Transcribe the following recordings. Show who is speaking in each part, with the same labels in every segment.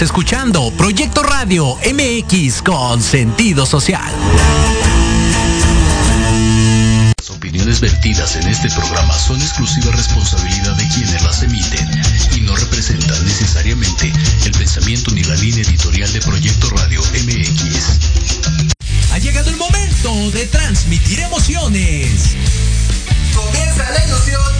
Speaker 1: Estás escuchando Proyecto Radio MX con sentido social.
Speaker 2: Las opiniones vertidas en este programa son exclusiva responsabilidad de quienes las emiten y no representan necesariamente el pensamiento ni la línea editorial de Proyecto Radio MX.
Speaker 1: Ha llegado el momento de transmitir emociones.
Speaker 3: Comienza la ilusión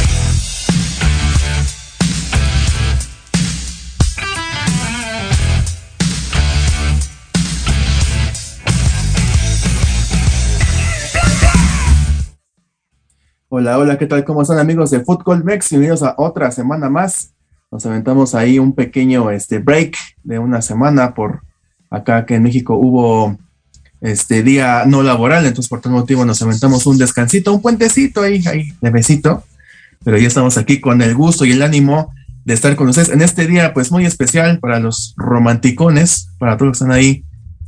Speaker 4: Hola, hola, ¿qué tal? ¿Cómo están amigos de Fútbol Mex? Bienvenidos a otra semana más. Nos aventamos ahí un pequeño este, break de una semana por acá que en México hubo este día no laboral, entonces por tal motivo nos aventamos un descansito, un puentecito ahí, ahí, de besito. Pero ya estamos aquí con el gusto y el ánimo de estar con ustedes en este día, pues muy especial para los romanticones, para todos los que están ahí,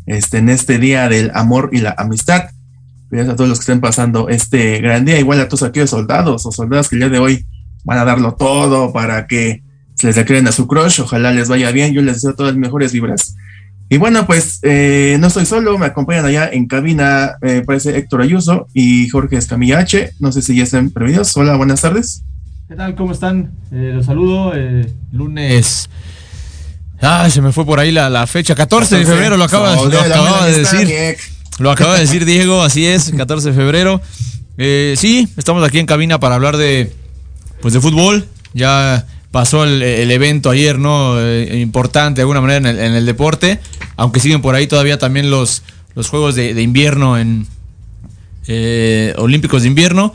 Speaker 4: este, en este día del amor y la amistad. Gracias a todos los que estén pasando este gran día, igual a todos aquellos soldados o soldadas que el día de hoy van a darlo todo para que se les recreen a su crush, ojalá les vaya bien, yo les deseo todas las mejores vibras. Y bueno, pues eh, no estoy solo, me acompañan allá en cabina, me eh, parece Héctor Ayuso y Jorge Escamilla H, no sé si ya están prevenidos, hola, buenas tardes.
Speaker 5: ¿Qué tal? ¿Cómo están? Eh, los saludo, lunes... Ah, se me fue por ahí la, la fecha, 14 de febrero, lo acaba, lo acababa de decir. Lo acaba de decir Diego, así es, 14 de febrero. Eh, sí, estamos aquí en cabina para hablar de, pues de fútbol. Ya pasó el, evento ayer, ¿no? Eh, importante de alguna manera en el, en el, deporte, aunque siguen por ahí todavía también los, los Juegos de, invierno en eh, Olímpicos de invierno.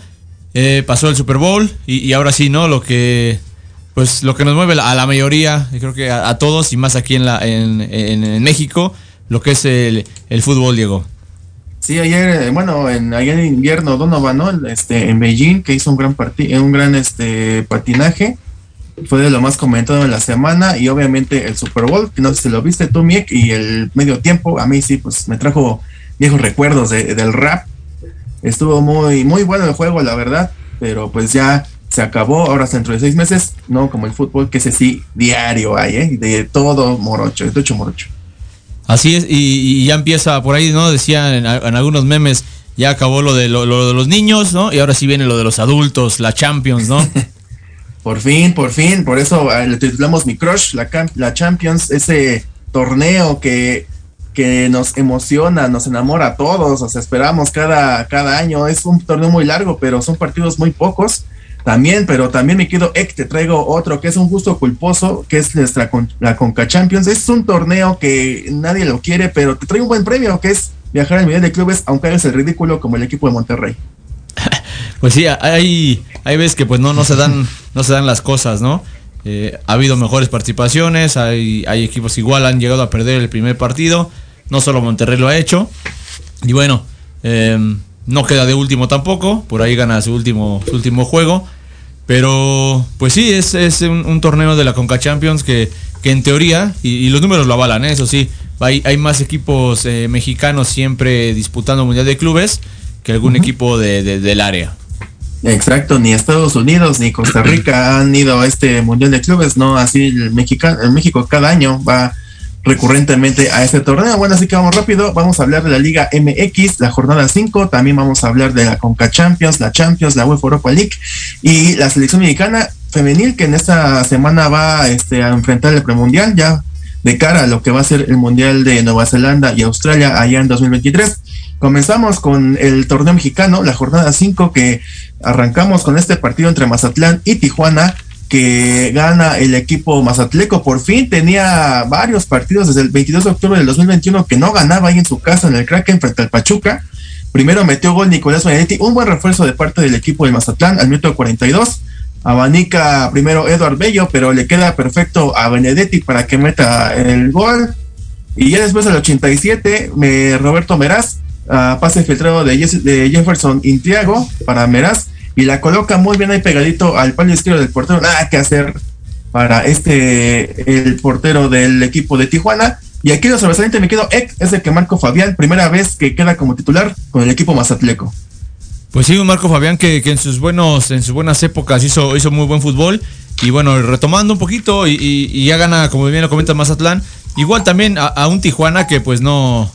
Speaker 5: pasó el Super Bowl y, ahora sí, ¿no? Lo que pues lo que nos mueve a la mayoría, creo que a, todos y más aquí en, la, en, en México, lo que es el, el fútbol, Diego.
Speaker 4: Sí, ayer, bueno, en, ayer en invierno Donovan, ¿no? Este, en Beijing, que hizo un gran partido, un gran este patinaje. Fue de lo más comentado en la semana. Y obviamente el Super Bowl, que no sé si lo viste tú, Miek, y el medio tiempo, a mí sí, pues me trajo viejos recuerdos de, del rap. Estuvo muy, muy bueno el juego, la verdad. Pero pues ya se acabó, ahora dentro de seis meses, no como el fútbol, que ese sí, diario hay, ¿eh? De todo morocho, de todo morocho.
Speaker 5: Así es, y, ya empieza por ahí, ¿no? Decían en, algunos memes, ya acabó lo de, lo, de los niños, ¿no? Y ahora sí viene lo de los adultos, la Champions, ¿no?
Speaker 4: por fin, por fin, por eso uh, le titulamos Mi Crush, la, la Champions, ese torneo que, que nos emociona, nos enamora a todos, o sea, esperamos cada, cada año, es un torneo muy largo, pero son partidos muy pocos también, pero también me quedo, Ek, te traigo otro que es un gusto culposo, que es nuestra la Conca Champions. Es un torneo que nadie lo quiere, pero te traigo un buen premio, que es viajar al Mundial de Clubes, aunque hagas el ridículo como el equipo de Monterrey.
Speaker 5: pues sí, hay, hay veces que pues no, no se dan, no se dan las cosas, ¿no? Eh, ha habido mejores participaciones, hay, hay equipos igual han llegado a perder el primer partido, no solo Monterrey lo ha hecho. Y bueno, eh, no queda de último tampoco, por ahí gana su último, su último juego. Pero, pues sí, es, es un, un, torneo de la Conca Champions que, que en teoría, y, y, los números lo avalan, ¿eh? eso sí, hay, hay más equipos eh, mexicanos siempre disputando Mundial de Clubes que algún uh -huh. equipo de, de, del área.
Speaker 4: Exacto, ni Estados Unidos ni Costa Rica han ido a este Mundial de Clubes, no, así el, Mexica, el México cada año va recurrentemente a este torneo. Bueno, así que vamos rápido, vamos a hablar de la Liga MX, la jornada 5, también vamos a hablar de la Conca Champions, la Champions, la UEFA Europa League y la selección mexicana femenil que en esta semana va este, a enfrentar el premundial ya de cara a lo que va a ser el Mundial de Nueva Zelanda y Australia allá en 2023. Comenzamos con el torneo mexicano, la jornada 5 que arrancamos con este partido entre Mazatlán y Tijuana que gana el equipo Mazatleco. Por fin tenía varios partidos desde el 22 de octubre del 2021 que no ganaba ahí en su casa en el Kraken frente al Pachuca. Primero metió gol Nicolás Benedetti, un buen refuerzo de parte del equipo de Mazatlán al minuto 42. Abanica primero Eduard Bello, pero le queda perfecto a Benedetti para que meta el gol. Y ya después del 87, me, Roberto Meraz, pase filtrado de Jefferson Intiago para Meraz y la coloca muy bien ahí pegadito al palo izquierdo del portero. Nada que hacer para este, el portero del equipo de Tijuana. Y aquí lo sobresaliente me quedo es el que Marco Fabián, primera vez que queda como titular con el equipo Mazatleco.
Speaker 5: Pues sí, un Marco Fabián que, en sus buenos, en sus buenas épocas hizo, hizo muy buen fútbol. Y bueno, retomando un poquito y, ya gana, como bien lo comenta Mazatlán. Igual también a, un Tijuana que pues no,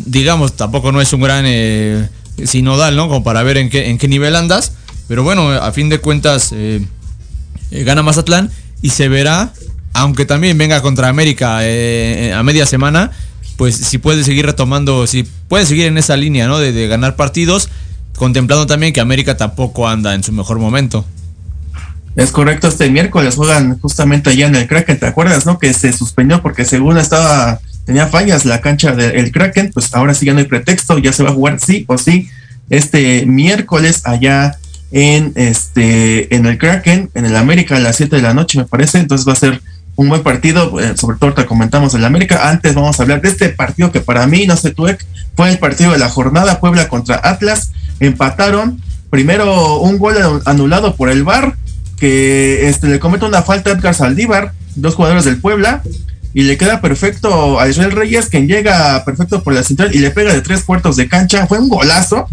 Speaker 5: digamos, tampoco no es un gran eh, sinodal, ¿no? Como para ver en qué, en qué nivel andas. Pero bueno, a fin de cuentas eh, eh, gana Mazatlán y se verá, aunque también venga contra América eh, a media semana, pues si puede seguir retomando, si puede seguir en esa línea, ¿no? De, ganar partidos, contemplando también que América tampoco anda en su mejor momento.
Speaker 4: Es correcto, este miércoles juegan justamente allá en el Kraken, ¿te acuerdas, no? Que se suspendió porque según estaba, tenía fallas la cancha del Kraken, pues ahora sí ya no hay pretexto, ya se va a jugar sí o sí este miércoles allá en este en el Kraken, en el América a las 7 de la noche, me parece. Entonces va a ser un buen partido, eh, sobre todo te comentamos el América. Antes vamos a hablar de este partido que para mí, no sé tú, fue el partido de la jornada, Puebla contra Atlas. Empataron. Primero un gol anulado por el VAR, que este, le comete una falta a Edgar Saldívar, dos jugadores del Puebla, y le queda perfecto a Israel Reyes, quien llega perfecto por la central y le pega de tres cuartos de cancha. Fue un golazo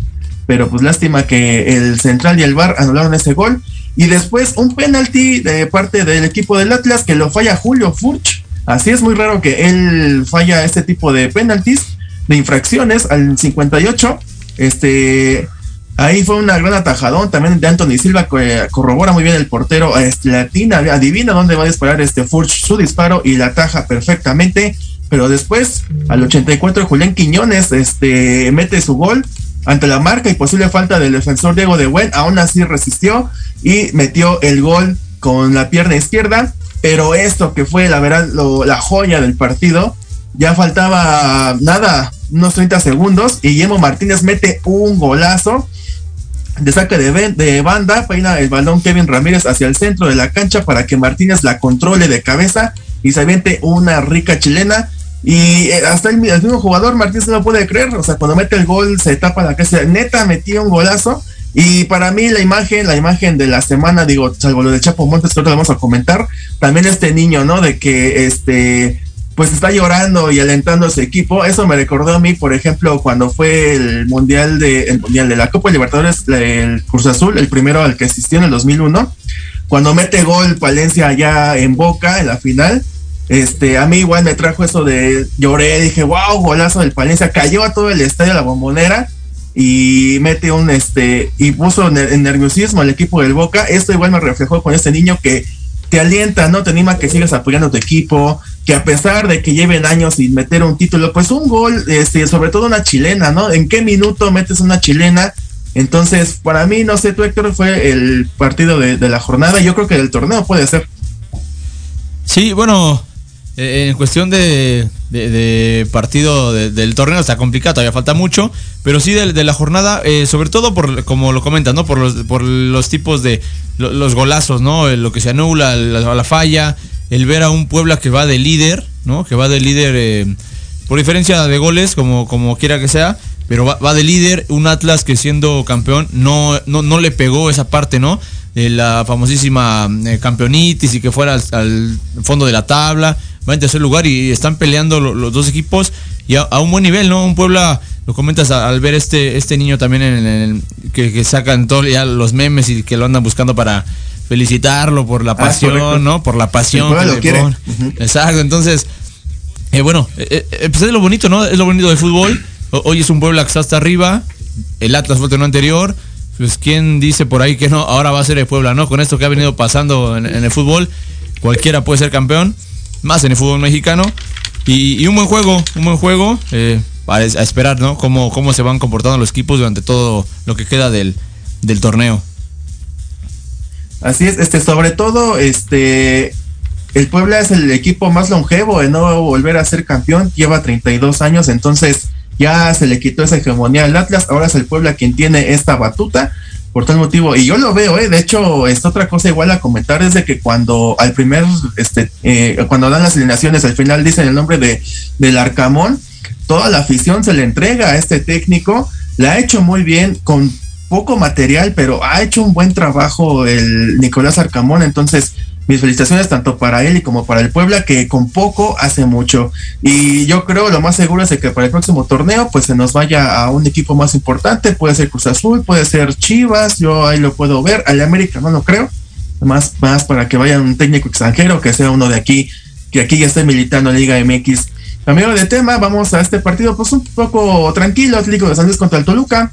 Speaker 4: pero pues lástima que el Central y el VAR anularon ese gol. Y después un penalti de parte del equipo del Atlas que lo falla Julio Furch. Así es muy raro que él falla este tipo de penaltis, de infracciones al 58. Este, ahí fue una gran atajadón también de Anthony Silva, que corrobora muy bien el portero, este, latina, adivina dónde va a disparar este Furch su disparo y la ataja perfectamente. Pero después, al 84, Julián Quiñones este, mete su gol ante la marca y posible falta del defensor Diego de Buen, aún así resistió y metió el gol con la pierna izquierda. Pero esto que fue la verdad la joya del partido, ya faltaba nada, unos 30 segundos y Guillermo Martínez mete un golazo de saque de, de banda, peina el balón Kevin Ramírez hacia el centro de la cancha para que Martínez la controle de cabeza y se aviente una rica chilena y eh, hasta el, mismo jugador Martínez no puede creer, o sea, cuando mete el gol se tapa la casa, neta metió un golazo. Y para mí la imagen, la imagen de la semana, digo, salvo lo de Chapo Montes, que ahora vamos a comentar, también este niño, ¿no? De que este, pues está llorando y alentando a su equipo. Eso me recordó a mí, por ejemplo, cuando fue el mundial de, el mundial de la Copa Libertadores, el Cruz Azul, el primero al que asistió en el 2001, cuando mete gol Palencia allá en Boca en la final este, a mí igual me trajo eso de lloré, dije, wow, golazo del Palencia, cayó a todo el estadio la bombonera y mete un este y puso en nerviosismo al equipo del Boca. Esto igual me reflejó con este niño que te alienta, ¿no? Te anima que sigas apoyando a tu equipo, que a pesar de que lleven años sin meter un título, pues un gol, este, sobre todo una chilena, ¿no? ¿En qué minuto metes una chilena? Entonces, para mí, no sé, tú Héctor, fue el partido de, de la jornada, yo creo que del torneo puede ser.
Speaker 5: Sí, bueno, eh, en cuestión de, partido del torneo está complicado, todavía falta mucho, pero sí de, la jornada, eh, sobre todo por, como lo comentas, ¿no? Por los, por los tipos de los golazos, ¿no? Lo que se anula, la, falla, el ver a un Puebla que va de líder, ¿no? Que va de líder eh, por diferencia de goles, como, como quiera que sea, pero va, de líder, un Atlas que siendo campeón no, no, no le pegó esa parte, ¿no? De la famosísima campeonitis y que fuera al fondo de la tabla va en tercer lugar y están peleando los dos equipos y a, un buen nivel, ¿no? Un Puebla, lo comentas al ver este, este niño también en el, que, sacan todos ya los memes y que lo andan buscando para felicitarlo por la ah, pasión, ¿no? Por la pasión. Exacto, entonces, eh, bueno, eh, eh, pues es lo bonito, ¿no? Es lo bonito del fútbol. Hoy es un Puebla que está hasta arriba, el Atlas fue el anterior. Pues quién dice por ahí que no, ahora va a ser el Puebla, ¿no? Con esto que ha venido pasando en el fútbol, cualquiera puede ser campeón más en el fútbol mexicano. Y, un buen juego, un buen juego. Eh, a, esperar, ¿no? Cómo, cómo se van comportando los equipos durante todo lo que queda del, torneo.
Speaker 4: Así es, este, sobre todo, este, el Puebla es el equipo más longevo de no volver a ser campeón, lleva 32 años, entonces ya se le quitó esa hegemonía al Atlas, ahora es el Puebla quien tiene esta batuta, por tal motivo, y yo lo veo, ¿eh? de hecho, esta otra cosa igual a comentar es de que cuando al primer, este, eh, cuando dan las alineaciones, al final dicen el nombre de, del Arcamón, toda la afición se le entrega a este técnico, la ha hecho muy bien, con poco material, pero ha hecho un buen trabajo el Nicolás Arcamón, entonces mis felicitaciones tanto para él y como para el Puebla, que con poco hace mucho. Y yo creo lo más seguro es que para el próximo torneo, pues se nos vaya a un equipo más importante, puede ser Cruz Azul, puede ser Chivas, yo ahí lo puedo ver, al América no lo creo, más, más para que vaya un técnico extranjero, que sea uno de aquí, que aquí ya esté militando en Liga MX. Amigo de tema, vamos a este partido pues un poco tranquilo, Atlético de San contra el Toluca.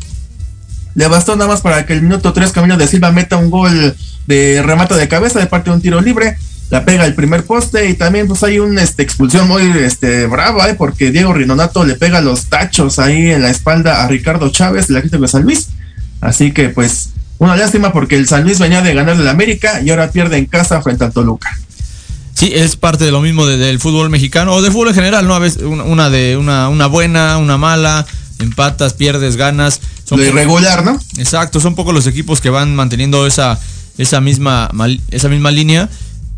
Speaker 4: Le bastó nada más para que el minuto 3 Camilo de Silva meta un gol de remate de cabeza de parte de un tiro libre. La pega el primer poste y también pues hay una este, expulsión muy este, brava, ¿eh? porque Diego Rinonato le pega los tachos ahí en la espalda a Ricardo Chávez, la gente de San Luis. Así que pues una lástima porque el San Luis venía de ganar del América y ahora pierde en casa frente al Toluca.
Speaker 5: Sí, es parte de lo mismo del fútbol mexicano o del fútbol en general, ¿no? A veces una, de una, una buena, una mala, empatas, pierdes, ganas.
Speaker 4: Son lo irregular, ¿no?
Speaker 5: Exacto, son pocos los equipos que van manteniendo esa, esa, misma, esa misma línea.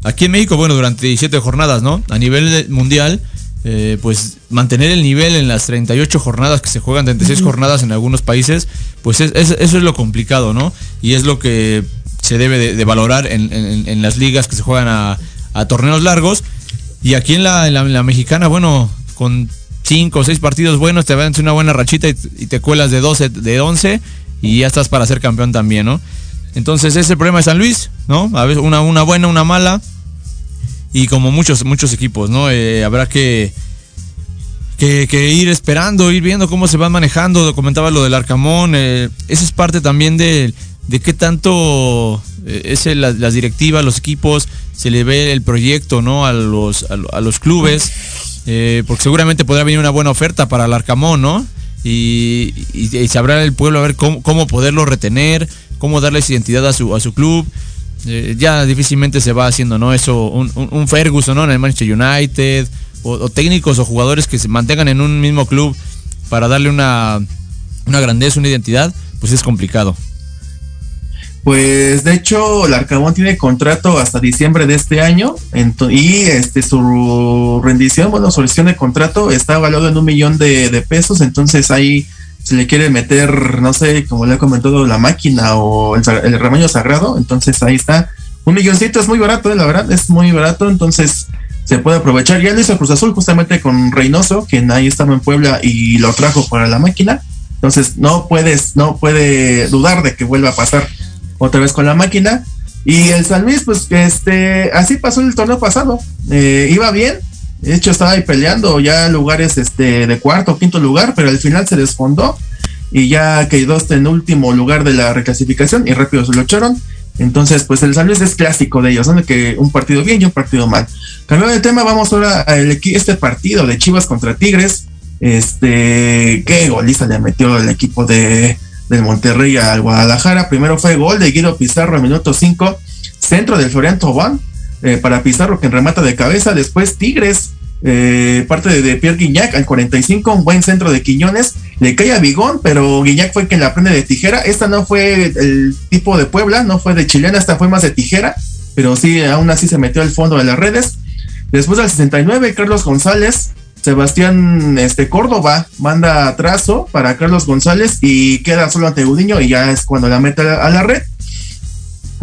Speaker 5: Aquí en México, bueno, durante 17 jornadas, ¿no? A nivel mundial, eh, pues mantener el nivel en las 38 jornadas que se juegan, 36 jornadas en algunos países, pues eso es lo complicado, ¿no? Y es lo que se debe de, valorar en, las ligas que se juegan a, torneos largos. Y aquí en la, en la, mexicana, bueno, con 5 o 6 partidos buenos, te van a una buena rachita y, te cuelas de 12, de 11 y ya estás para ser campeón también, ¿no? Entonces ese es el problema de San Luis, ¿no? A veces una, una buena, una mala. Y como muchos, muchos equipos, ¿no? Eh, habrá que, que, ir esperando, ir viendo cómo se van manejando. Comentaba lo del Arcamón. Eh, eso es parte también de, de qué tanto eh, es las directivas, los equipos, se le ve el proyecto, ¿no? A los, a, los clubes. Porque seguramente podrá venir una buena oferta para el Arcamón, ¿no? Y, sabrá el pueblo a ver cómo, cómo poderlo retener, cómo darles identidad a su, a su club. Eh, ya difícilmente se va haciendo, ¿no? Eso, un, un, Ferguson, ¿no? En el Manchester United, o, técnicos o jugadores que se mantengan en un mismo club para darle una, una grandeza, una identidad, pues es complicado.
Speaker 4: Pues de hecho, el Arcabón tiene contrato hasta diciembre de este año y este su rendición, bueno, su rendición de contrato está valorado en un millón de, pesos, entonces ahí se le quiere meter, no sé, como le ha comentado, la máquina o el, rebaño sagrado, entonces ahí está. Un milloncito es muy barato, eh, la verdad, es muy barato, entonces se puede aprovechar. Ya lo hizo Cruz Azul justamente con Reynoso, quien ahí estaba en Puebla y lo trajo para la máquina. Entonces no puedes, no puede dudar de que vuelva a pasar otra vez con la máquina. Y el San Luis, pues este, así pasó el torneo pasado. Eh, iba bien, de hecho, estaba ahí peleando ya lugares este, de cuarto o quinto lugar, pero al final se desfondó y ya quedó hasta en último lugar de la reclasificación y rápido se lo echaron. Entonces, pues el San Luis es clásico de ellos, ¿no? que un partido bien y un partido mal. Cambiando de tema, vamos ahora a este partido de Chivas contra Tigres. Este, qué goliza le metió el equipo de, del Monterrey al Guadalajara. Primero fue gol de Guido Pizarro al minuto 5, centro del Florian Tobán eh, para Pizarro que remata de cabeza. Después Tigres, eh, parte de, Pierre Guignac al 45, un buen centro de Quiñones. Le cae a Bigón, pero Guignac fue quien la prende de tijera. Esta no fue el tipo de Puebla, no fue de chilena, esta fue más de tijera, pero sí, aún así se metió al fondo de las redes. Después del 69, Carlos González, Sebastián este, Córdoba manda trazo para Carlos González y queda solo ante Udiño y ya es cuando la mete a la red.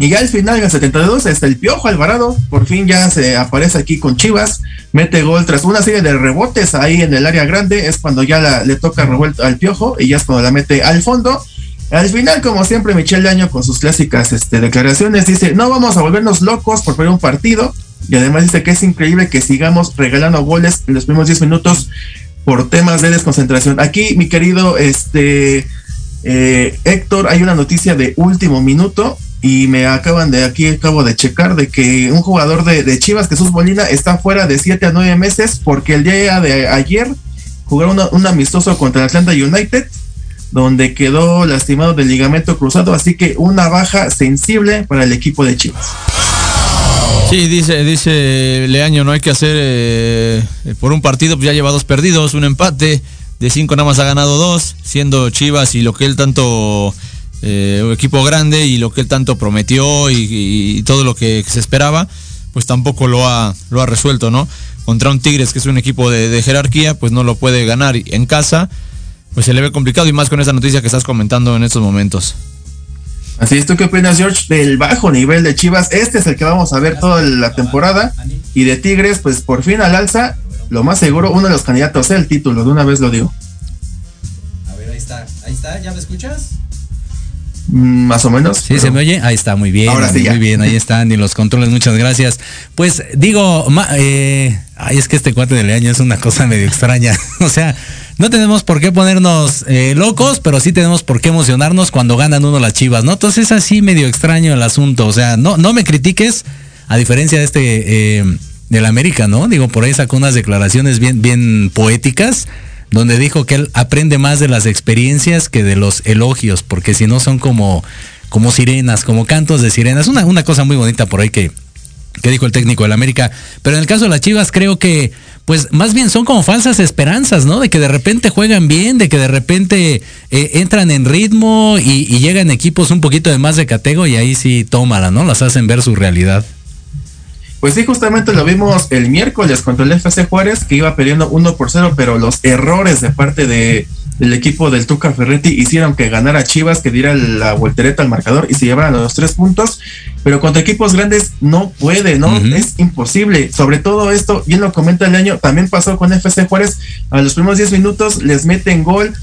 Speaker 4: Y ya al final, en el 72, está el Piojo Alvarado, por fin ya se aparece aquí con Chivas, mete gol tras una serie de rebotes ahí en el área grande, es cuando ya le toca revuelto al Piojo y ya es cuando la mete al fondo. Al final, como siempre, Michelle Año con sus clásicas este, declaraciones dice, no vamos a volvernos locos por perder un partido. Y además dice que es increíble que sigamos regalando goles en los primeros 10 minutos por temas de desconcentración. Aquí, mi querido este, eh, Héctor, hay una noticia de último minuto y me acaban de aquí, acabo de checar de que un jugador de, Chivas, Jesús Molina, está fuera de 7 a 9 meses porque el día de ayer jugaron un amistoso contra Atlanta United donde quedó lastimado del ligamento cruzado, así que una baja sensible para el equipo de Chivas.
Speaker 5: Sí, dice, dice Leaño, no hay que hacer eh, por un partido, pues ya lleva dos perdidos, un empate, de cinco nada más ha ganado dos, siendo Chivas y lo que él tanto, eh, equipo grande y lo que él tanto prometió y, todo lo que se esperaba, pues tampoco lo ha, lo ha resuelto, ¿no? Contra un Tigres que es un equipo de, de jerarquía, pues no lo puede ganar en casa, pues se le ve complicado y más con esa noticia que estás comentando en estos momentos.
Speaker 4: Así es, ¿tú qué opinas, George, del bajo nivel de Chivas? Este es el que vamos a ver toda la temporada. Y de Tigres, pues por fin al alza, lo más seguro, uno de los candidatos el título, de una vez lo digo.
Speaker 6: A ver, ahí está, ahí está, ¿ya me escuchas?
Speaker 4: Más o menos.
Speaker 6: Sí, se me oye. Ahí está, muy bien. Ahora sí, muy bien, ahí están. Y los controles, muchas gracias. Pues digo, eh, ay, es que este cuate de Leaño es una cosa medio extraña. o sea, no tenemos por qué ponernos eh, locos, pero sí tenemos por qué emocionarnos cuando ganan uno las chivas, ¿no? Entonces es así medio extraño el asunto. O sea, no, no me critiques, a diferencia de este eh, del América, ¿no? Digo, por ahí sacó unas declaraciones bien, bien poéticas, donde dijo que él aprende más de las experiencias que de los elogios, porque si no son como, como sirenas, como cantos de sirenas. Una, una cosa muy bonita por ahí que, que dijo el técnico del América. Pero en el caso de las Chivas creo que pues más bien son como falsas esperanzas, ¿no? De que de repente juegan bien, de que de repente eh, entran en ritmo y, llegan equipos un poquito de más de catego y ahí sí tómala, ¿no? Las hacen ver su realidad.
Speaker 4: Pues sí, justamente lo vimos el miércoles contra el FC Juárez, que iba perdiendo 1 por 0, pero los errores de parte de, del equipo del Tuca Ferretti hicieron que ganara Chivas, que diera la voltereta al marcador y se llevaran los tres puntos. Pero contra equipos grandes no puede, ¿no? Es imposible. Sobre todo esto, bien lo comenta el año, también pasó con FC Juárez. A los primeros 10 minutos les meten gol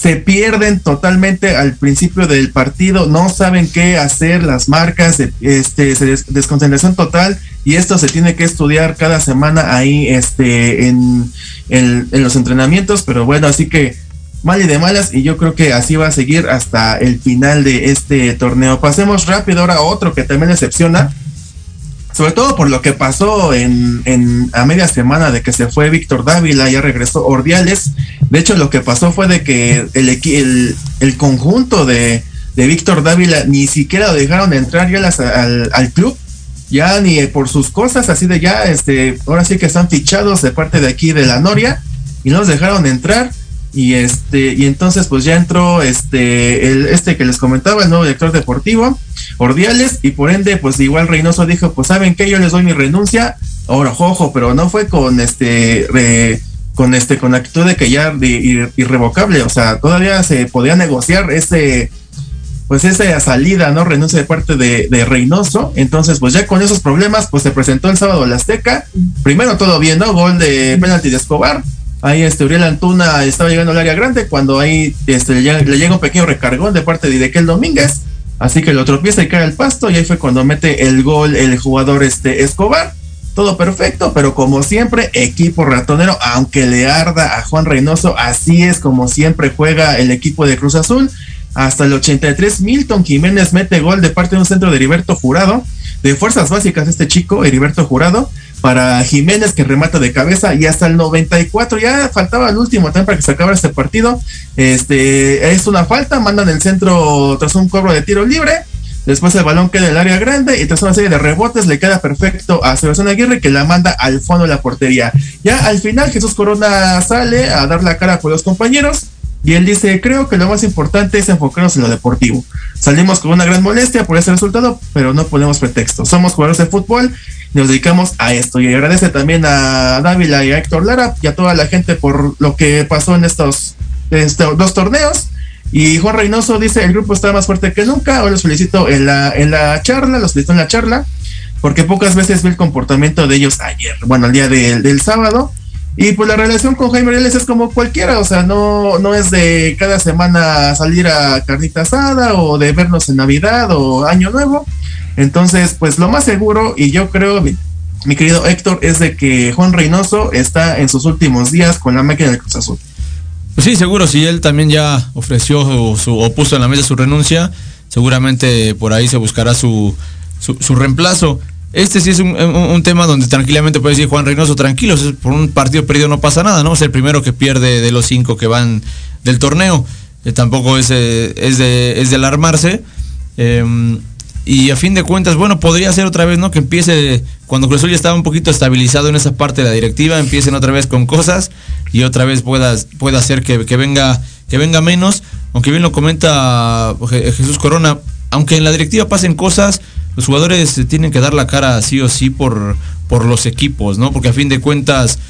Speaker 4: se pierden totalmente al principio del partido, no saben qué hacer, las marcas, este, desconcentración total y esto se tiene que estudiar cada semana ahí este, en, en, los entrenamientos, pero bueno, así que mal y de malas y yo creo que así va a seguir hasta el final de este torneo. Pasemos rápido ahora a otro que también decepciona sobre todo por lo que pasó en, a media semana de que se fue Víctor Dávila, ya regresó Ordiales. De hecho, lo que pasó fue de que el, el, el conjunto de, Víctor Dávila ni siquiera lo dejaron entrar ya al, al, club, ya ni por sus cosas, así de ya, este, ahora sí que están fichados de parte de aquí de la Noria y no los dejaron entrar. Y este y entonces pues ya entró este el este que les comentaba el nuevo director deportivo Ordiales y por ende pues igual Reynoso dijo pues saben que yo les doy mi renuncia. Ahora ojo pero no fue con este con este con actitud de que ya irrevocable. O sea todavía se podía negociar ese pues esa salida no renuncia de parte de, de, Reynoso. Entonces pues ya con esos problemas pues se presentó el sábado la Azteca. Primero todo bien no gol de penalti de Escobar. Ahí este Uriel Antuna estaba llegando al área grande cuando ahí este, le, llega, un pequeño recargón de parte de Idequel Domínguez. Así que lo tropieza y cae al pasto y ahí fue cuando mete el gol el jugador este Escobar. Todo perfecto, pero como siempre, equipo ratonero, aunque le arda a Juan Reynoso, así es como siempre juega el equipo de Cruz Azul. Hasta el 83, Milton Jiménez mete gol de parte de un centro de Heriberto Jurado. De fuerzas básicas, este chico, Heriberto Jurado para Jiménez que remata de cabeza y hasta el 94 ya faltaba el último tiempo para que se acabara este partido. Este es una falta, mandan el centro tras un cobro de tiro libre. Después el balón queda en el área grande y tras una serie de rebotes le queda perfecto a Sebastián Aguirre que la manda al fondo de la portería. Ya al final Jesús Corona sale a dar la cara por los compañeros y él dice, creo que lo más importante es enfocarnos en lo deportivo. Salimos con una gran molestia por ese resultado, pero no ponemos pretexto. Somos jugadores de fútbol nos dedicamos a esto. Y agradece también a Dávila y a Héctor Lara y a toda la gente por lo que pasó en estos, estos dos torneos. Y Juan Reynoso dice, el grupo está más fuerte que nunca. Hoy los felicito en la, en la charla, los felicito en la charla, porque pocas veces vi el comportamiento de ellos ayer, bueno, el día del sábado y pues la relación con Jaime Reales es como cualquiera, o sea, no, no es de cada semana salir a carnita asada o de vernos en Navidad o Año Nuevo. Entonces, pues lo más seguro, y yo creo, mi, querido Héctor, es de que Juan Reynoso está en sus últimos días con la máquina del Cruz Azul.
Speaker 5: Pues sí, seguro, si él también ya ofreció su, o puso en la mesa su renuncia, seguramente por ahí se buscará su, su reemplazo. Este sí es un, tema donde tranquilamente puede decir Juan Reynoso, tranquilos, por un partido perdido no pasa nada, ¿no? Es el primero que pierde de los cinco que van del torneo. tampoco es, es, de, es de alarmarse. Em, y a fin de cuentas, bueno, podría ser otra vez, ¿no? Que empiece, cuando Cruz ya estaba un poquito estabilizado en esa parte de la directiva, empiecen otra vez con cosas y otra vez pueda, pueda hacer que, venga, que venga menos. Aunque bien lo comenta Jesús Corona, aunque en la directiva pasen cosas, los jugadores tienen que dar la cara sí o sí por, por los equipos, ¿no? Porque a fin de cuentas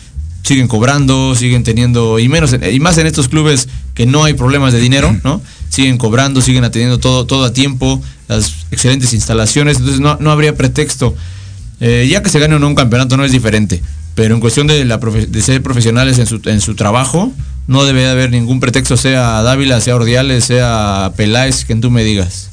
Speaker 5: siguen cobrando, siguen teniendo, y menos, y más en estos clubes que no hay problemas de dinero, ¿no? Siguen cobrando, siguen atendiendo todo, todo a tiempo, las excelentes instalaciones, entonces no, habría pretexto. Eh, ya que se gane o no un campeonato no es diferente, pero en cuestión de ser profesionales en su, en su trabajo, no debe haber ningún pretexto, sea Dávila, sea Ordiales, sea Peláez, quien tú me digas.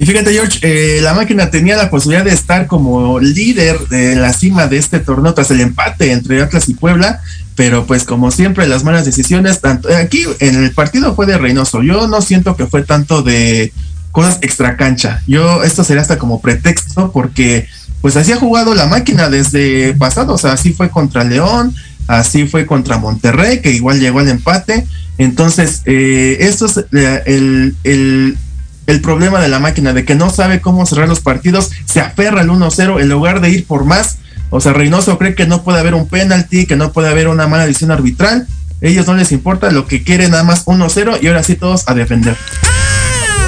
Speaker 4: Y fíjate, George, eh, la máquina tenía la posibilidad de estar como líder de la cima de este torneo tras el empate entre Atlas y Puebla, pero pues como siempre las malas decisiones, tanto aquí en el partido fue de Reynoso, yo no siento que fue tanto de cosas extra cancha. Yo, esto sería hasta como pretexto porque pues así ha jugado la máquina desde pasado, o sea, así fue contra León, así fue contra Monterrey, que igual llegó al empate. Entonces, eh, esto es eh, el, el, el, problema de la máquina, de que no sabe cómo cerrar los partidos, se aferra al 1-0 en lugar de ir por más. O sea, Reynoso cree que no puede haber un penalti, que no puede haber una mala decisión arbitral. Ellos no les importa, lo que quieren nada más 1-0 y ahora sí todos a defender.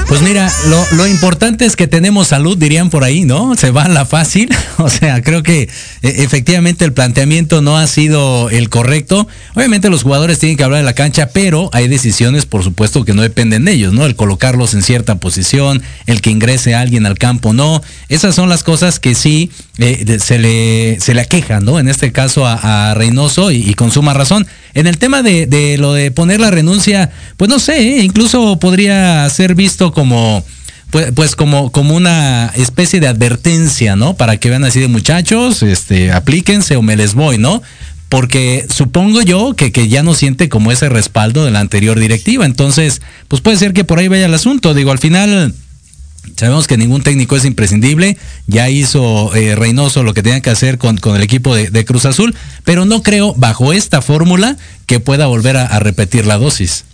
Speaker 6: Pues mira, lo, importante es que tenemos salud, dirían por ahí, ¿no? Se va a la fácil. O sea, creo que e, efectivamente el planteamiento no ha sido el correcto. Obviamente los jugadores tienen que hablar de la cancha, pero hay decisiones, por supuesto, que no dependen de ellos, ¿no? El colocarlos en cierta posición, el que ingrese alguien al campo, no. Esas son las cosas que sí eh, se, le, se le aquejan, ¿no? En este caso a, Reynoso y, con suma razón. En el tema de, lo de poner la renuncia, pues no sé, ¿eh? incluso podría ser visto como pues, pues, como, como una especie de advertencia, ¿no? Para que vean así de muchachos, este, aplíquense o me les voy, ¿no? Porque supongo yo que, que ya no siente como ese respaldo de la anterior directiva. Entonces, pues puede ser que por ahí vaya el asunto. Digo, al final, Sabemos que ningún técnico es imprescindible, ya hizo eh, Reynoso lo que tenía que hacer con, con el equipo de, Cruz Azul, pero no creo bajo esta fórmula que pueda volver a repetir la dosis.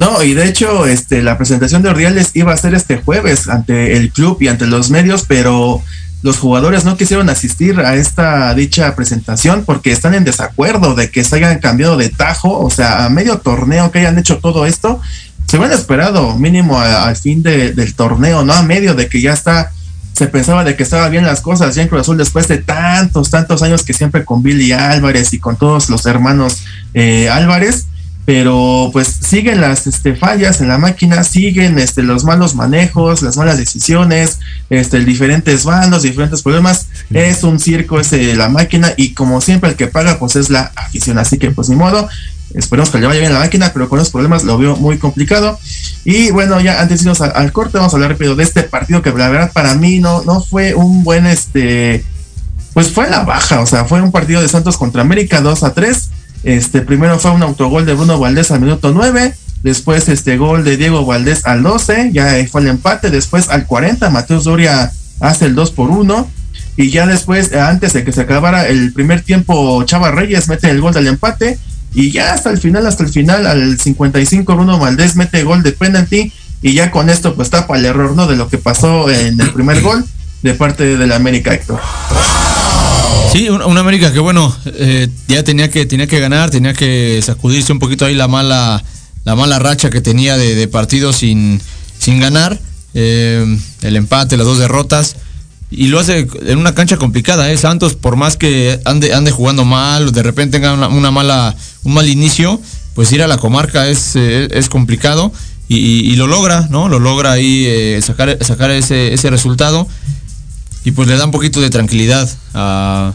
Speaker 4: No, y de hecho, este, la presentación de Ordiales iba a ser este jueves ante el club y ante los medios, pero los jugadores no quisieron asistir a esta dicha presentación porque están en desacuerdo de que se hayan cambiado de tajo, o sea, a medio torneo que hayan hecho todo esto, se hubieran esperado mínimo al fin del torneo, no a medio de que ya está, se pensaba de que estaba bien las cosas. Ya en Cruz Azul después de tantos, tantos años que siempre con Billy Álvarez y con todos los hermanos eh, Álvarez pero pues siguen las este, fallas en la máquina, siguen este, los malos manejos, las malas decisiones, este, diferentes bandos, diferentes problemas. Es un circo ese la máquina y como siempre el que paga pues es la afición. Así que pues ni modo, esperemos que le vaya bien la máquina, pero con los problemas lo veo muy complicado. Y bueno, ya antes de irnos al, corte, vamos a hablar rápido de este partido que la verdad para mí no, no fue un buen este pues fue la baja, o sea, fue un partido de Santos contra América 2 a 3 este, primero fue un autogol de Bruno Valdés al minuto 9, después este gol de Diego Valdés al 12, ya fue el empate, después al 40 Mateus Doria hace el 2 por 1 y ya después, antes de que se acabara el primer tiempo, Chava Reyes mete el gol del empate y ya hasta el final, hasta el final, al 55 Bruno Valdés mete gol de penalty y ya con esto pues tapa el error, ¿no? De lo que pasó en el primer gol de parte del América Héctor.
Speaker 5: Sí, una América que bueno, eh, ya tenía que, tenía que ganar, tenía que sacudirse un poquito ahí la mala, la mala racha que tenía de, partidos sin, sin ganar. Eh, el empate, las dos derrotas. Y lo hace en una cancha complicada, ¿eh? Santos, por más que ande, ande jugando mal, de repente tenga una, mala, un mal inicio, pues ir a la comarca es, eh, es complicado. Y, lo logra, ¿no? Lo logra ahí sacar, sacar ese, ese resultado y pues le da un poquito de tranquilidad a,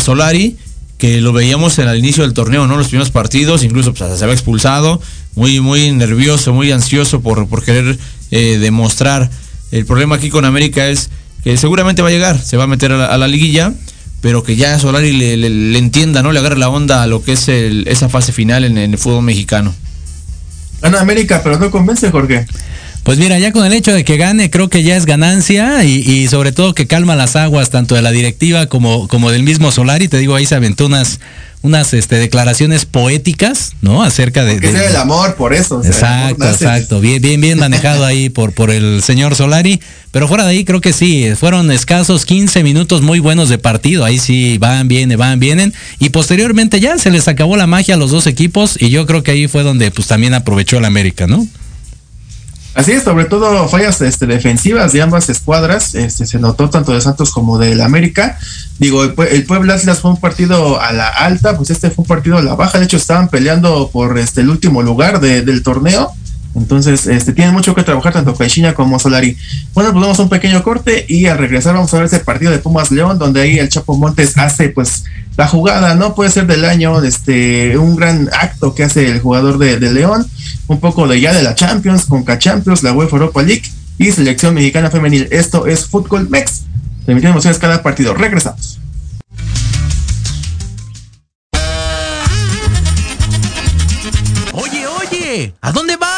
Speaker 5: Solari, que lo veíamos en el inicio del torneo, ¿no? Los primeros partidos, incluso pues, se había expulsado, muy, muy nervioso, muy ansioso por, por querer eh, demostrar. El problema aquí con América es que seguramente va a llegar, se va a meter a la, liguilla, pero que ya Solari le, entienda, ¿no? Le agarre la onda a lo que es esa fase final en, en el fútbol mexicano.
Speaker 4: Gana América, pero no convence, Jorge.
Speaker 6: Pues mira, ya con el hecho de que gane, creo que ya es ganancia y, sobre todo que calma las aguas tanto de la directiva como, como del mismo Solari. Te digo, ahí se aventó unas, unas este, declaraciones poéticas, ¿no? Acerca de.
Speaker 4: Que sea el amor, por eso.
Speaker 6: exacto, exacto. Bien, bien, bien manejado ahí por, por el señor Solari. Pero fuera de ahí, creo que sí, fueron escasos 15 minutos muy buenos de partido. Ahí sí van, vienen, van, vienen. Y posteriormente ya se les acabó la magia a los dos equipos. Y yo creo que ahí fue donde pues también aprovechó el América, ¿no?
Speaker 4: Así es, sobre todo fallas este, defensivas de ambas escuadras, este, se notó tanto de Santos como del América. Digo, el, Puebla Atlas fue un partido a la alta, pues este fue un partido a la baja, de hecho estaban peleando por este, el último lugar del torneo. Entonces, este, tienen mucho que trabajar tanto Caixinha como Solari. Bueno, pues vamos a un pequeño corte y al regresar vamos a ver ese partido de Pumas León, donde ahí el Chapo Montes hace pues la jugada, ¿no? Puede ser del año, este, un gran acto que hace el jugador de, León, un poco de ya de la Champions, con K-Champions, la UEFA Europa League y Selección Mexicana Femenil. Esto es Fútbol Mex. Permitiendo emociones cada partido. Regresamos.
Speaker 1: Oye, oye, ¿a dónde vas?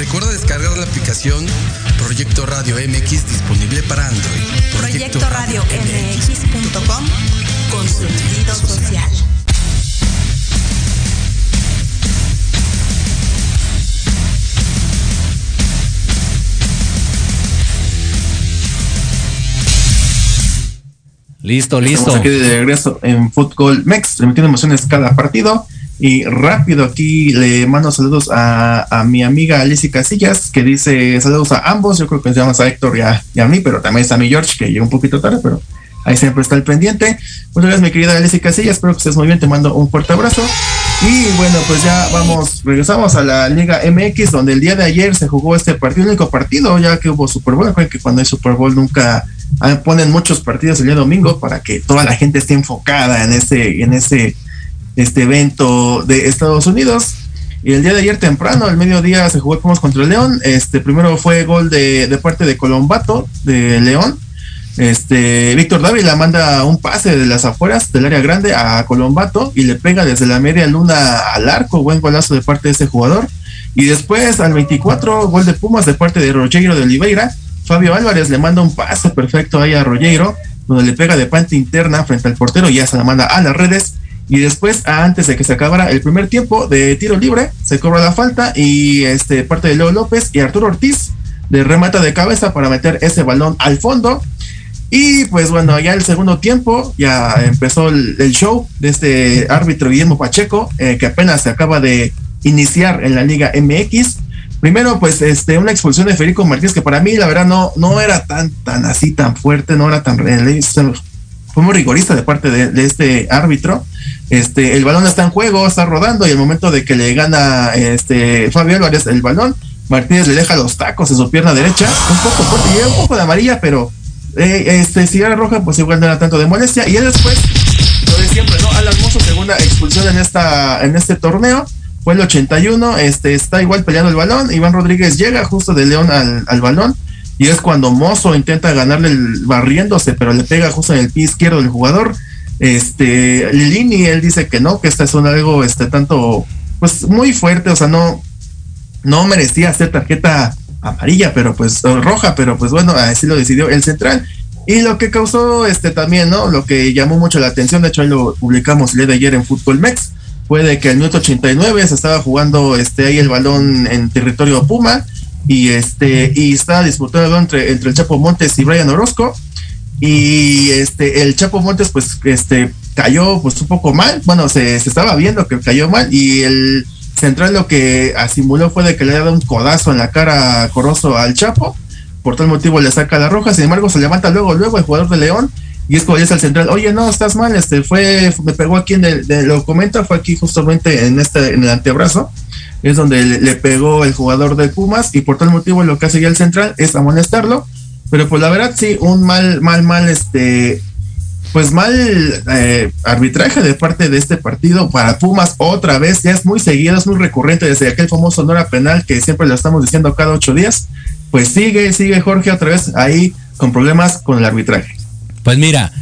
Speaker 7: Recuerda descargar la aplicación Proyecto Radio MX disponible para Android.
Speaker 8: Proyecto, Radio MX.com con sentido social.
Speaker 6: Listo, listo.
Speaker 4: Estamos aquí de regreso en Fútbol Mex, transmitiendo emociones cada partido. Y rápido aquí le mando saludos a, mi amiga Alicia Casillas, que dice saludos a ambos. Yo creo que se llama a Héctor y a, y a, mí, pero también está mi George, que llegó un poquito tarde, pero ahí siempre está el pendiente. Muchas gracias, mi querida Alicia Casillas. Espero que estés muy bien. Te mando un fuerte abrazo. Y bueno, pues ya vamos, regresamos a la Liga MX, donde el día de ayer se jugó este partido, el único partido, ya que hubo Super Bowl. Que cuando hay Super Bowl nunca ah, ponen muchos partidos el día domingo para que toda la gente esté enfocada en ese, en ese este evento de Estados Unidos. Y el día de ayer temprano, al mediodía, se jugó Pumas contra el León. Este primero fue gol de, de parte de Colombato, de León. Este Víctor Dávila manda un pase de las afueras del área grande a Colombato y le pega desde la media luna al arco. Buen golazo de parte de este jugador. Y después al 24, gol de Pumas de parte de Rogero de Oliveira. Fabio Álvarez le manda un pase perfecto ahí a Rogero donde le pega de parte interna frente al portero y ya se la manda a las redes. Y después, antes de que se acabara el primer tiempo de tiro libre, se cobra la falta y este parte de Leo López y Arturo Ortiz de remata de cabeza para meter ese balón al fondo. Y pues bueno, ya el segundo tiempo ya empezó el, show de este árbitro Guillermo Pacheco, eh, que apenas se acaba de iniciar en la Liga MX. Primero, pues, este, una expulsión de Federico Martínez, que para mí, la verdad, no, no era tan, tan así, tan fuerte, no era tan fue muy rigorista de parte de, este árbitro. Este, el balón está en juego, está rodando, y el momento de que le gana este Fabio Álvarez el balón, Martínez le deja los tacos en su pierna derecha, un poco fuerte, un poco de amarilla, pero eh, este, si era roja, pues igual no era tanto de molestia. Y él después, lo de siempre, ¿no? Alan Mozo, segunda expulsión en esta, en este torneo fue el 81, este, está igual peleando el balón, Iván Rodríguez llega justo de León al, balón, y es cuando Mozo intenta ganarle barriéndose, pero le pega justo en el pie izquierdo del jugador. Este, Lilini, él dice que no, que esta es algo, este, tanto, pues muy fuerte, o sea, no, no merecía ser tarjeta amarilla, pero pues, roja, pero pues bueno, así lo decidió el central. Y lo que causó, este, también, ¿no? Lo que llamó mucho la atención, de hecho ahí lo publicamos el día de ayer en Fútbol Mex, fue de que el minuto 89 se estaba jugando este ahí el balón en territorio Puma y este y estaba disputando entre, entre el Chapo Montes y Brian Orozco y este el Chapo Montes pues este cayó pues un poco mal, bueno, se, estaba viendo que cayó mal y el central lo que asimuló fue de que le había dado un codazo en la cara Corozo al Chapo, por tal motivo le saca la roja, sin embargo se levanta luego, luego el jugador de León y es como dice el central, oye, no, estás mal, este, fue, me pegó aquí en el, lo comenta, fue aquí justamente en este, en el antebrazo, es donde le, pegó el jugador de Pumas, y por tal motivo lo que hace ya el central es amonestarlo, pero pues la verdad sí, un mal, mal, mal, este, pues mal eh, arbitraje de parte de este partido para Pumas otra vez, ya es muy seguido, es muy recurrente desde aquel famoso Nora Penal que siempre lo estamos diciendo cada ocho días, pues sigue, sigue Jorge otra vez ahí con problemas con el arbitraje.
Speaker 6: Pues mira,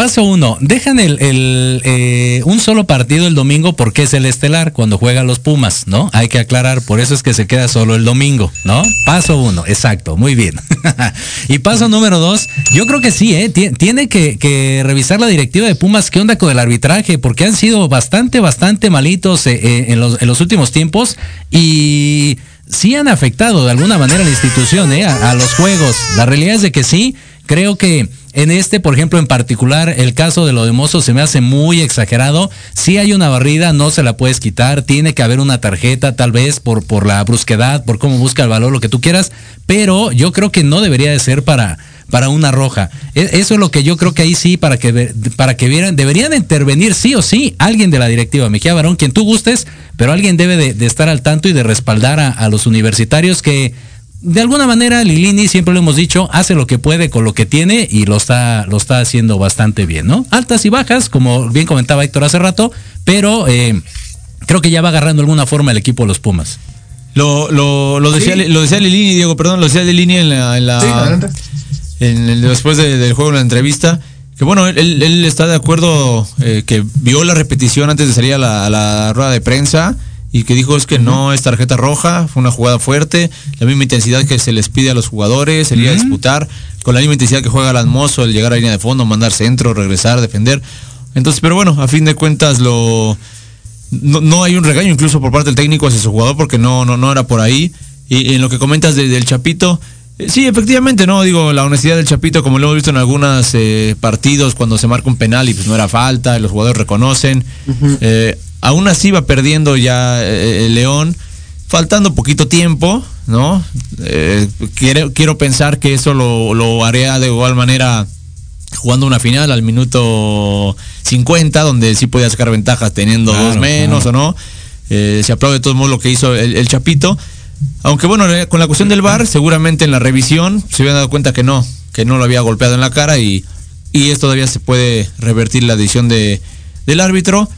Speaker 6: paso uno, dejan el, eh, un solo partido el domingo porque es el estelar cuando juegan los Pumas, ¿no? Hay que aclarar, por eso es que se queda solo el domingo, ¿no? Paso uno, exacto, muy bien. y paso número dos, yo creo que sí, ¿eh? Tiene que, revisar la directiva de Pumas qué onda con el arbitraje, porque han sido bastante, bastante malitos eh, eh, en, los, últimos tiempos y sí han afectado de alguna manera a la institución, ¿eh? a, los juegos. La realidad es de que sí, creo que en este, por ejemplo, en particular, el caso de lo de Mozo se me hace muy exagerado. Si hay una barrida, no se la puedes quitar. Tiene que haber una tarjeta, tal vez, por, por la brusquedad, por cómo busca el valor, lo que tú quieras. Pero yo creo que no debería de ser para, para una roja. E, eso es lo que yo creo que ahí sí, para que, para que vieran, deberían intervenir sí o sí alguien de la directiva, Mejía Barón, quien tú gustes, pero alguien debe de, estar al tanto y de respaldar a los universitarios que de alguna manera Lilini, siempre lo hemos dicho, hace lo que puede con lo que tiene y lo está, lo está haciendo bastante bien, ¿no? Altas y bajas, como bien comentaba Héctor hace rato, pero eh, creo que ya va agarrando alguna forma el equipo de los Pumas.
Speaker 5: Lo, lo, lo decía, lo decía Lilini, Diego, perdón, lo decía Lilini en la, en la en el, después del juego en la entrevista, que bueno, él, está de acuerdo eh, que vio la repetición antes de salir a la, a la rueda de prensa y que dijo es que no es tarjeta roja, fue una jugada fuerte, la misma intensidad que se les pide a los jugadores, sería disputar, con la misma intensidad que juega el mozo, el llegar a línea de fondo, mandar centro, regresar, defender. Entonces, pero bueno, a fin de cuentas lo no, hay un regaño incluso por parte del técnico hacia su jugador porque no, no, no era por ahí. Y, en lo que comentas del Chapito, eh, sí, efectivamente, no, digo, la honestidad del Chapito, como lo hemos visto en algunos eh, partidos, cuando se marca un penal y pues no era falta, los jugadores reconocen aún así va perdiendo ya eh, el León, faltando poquito tiempo, ¿no? Eh, quiero, quiero pensar que eso lo, lo haría de igual manera jugando una final al minuto 50, donde sí podía sacar ventajas teniendo dos menos o no. Eh, se aplaude de todos modos lo que hizo el, Chapito. Aunque bueno, con la cuestión del VAR, seguramente en la revisión se habían dado cuenta que no, que no lo había golpeado en la cara y, y esto todavía se puede revertir la decisión de, del árbitro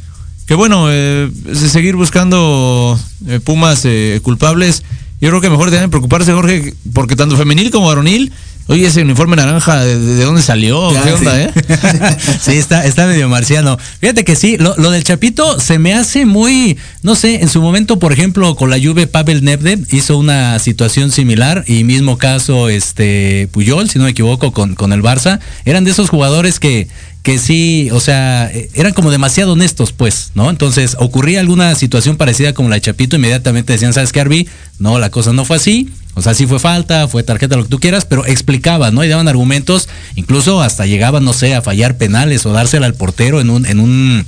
Speaker 5: que bueno, eh, seguir buscando eh, Pumas eh, culpables, yo creo que mejor deben preocuparse, Jorge, porque tanto femenil como varonil Oye, ese uniforme naranja, ¿de, dónde salió? ¿Qué onda, eh?
Speaker 6: sí, está, está medio marciano. Fíjate que sí, lo, del Chapito se me hace muy, no sé, en su momento, por ejemplo, con la Juve, Pavel Nedved hizo una situación similar y mismo caso, este, Puyol, si no me equivoco, con, con el Barça. Eran de esos jugadores que que sí, o sea, eran como demasiado honestos, pues, ¿no? Entonces, ocurría alguna situación parecida como la de Chapito, inmediatamente decían, ¿sabes qué, Arby? No, la cosa no fue así, o sea, sí fue falta, fue tarjeta, lo que tú quieras, pero explicaban, ¿no? Y daban argumentos, incluso hasta llegaban, no sé, a fallar penales o dársela al portero en un, en un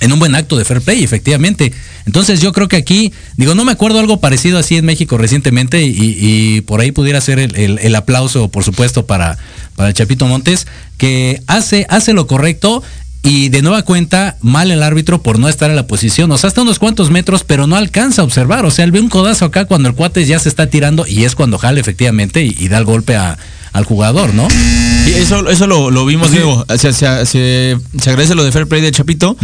Speaker 6: en un buen acto de fair play, efectivamente. Entonces yo creo que aquí, digo, no me acuerdo algo parecido así en México recientemente y, por ahí pudiera ser el, aplauso, por supuesto, para, para el Chapito Montes, que hace, hace lo correcto y de nueva cuenta, mal el árbitro por no estar en la posición. O sea, hasta unos cuantos metros, pero no alcanza a observar. O sea, él ve un codazo acá cuando el cuate ya se está tirando y es cuando jale efectivamente y, da el golpe al jugador, ¿no?
Speaker 5: Y eso, eso lo, vimos, Diego. Se, se, agradece lo de Fair Play de Chapito.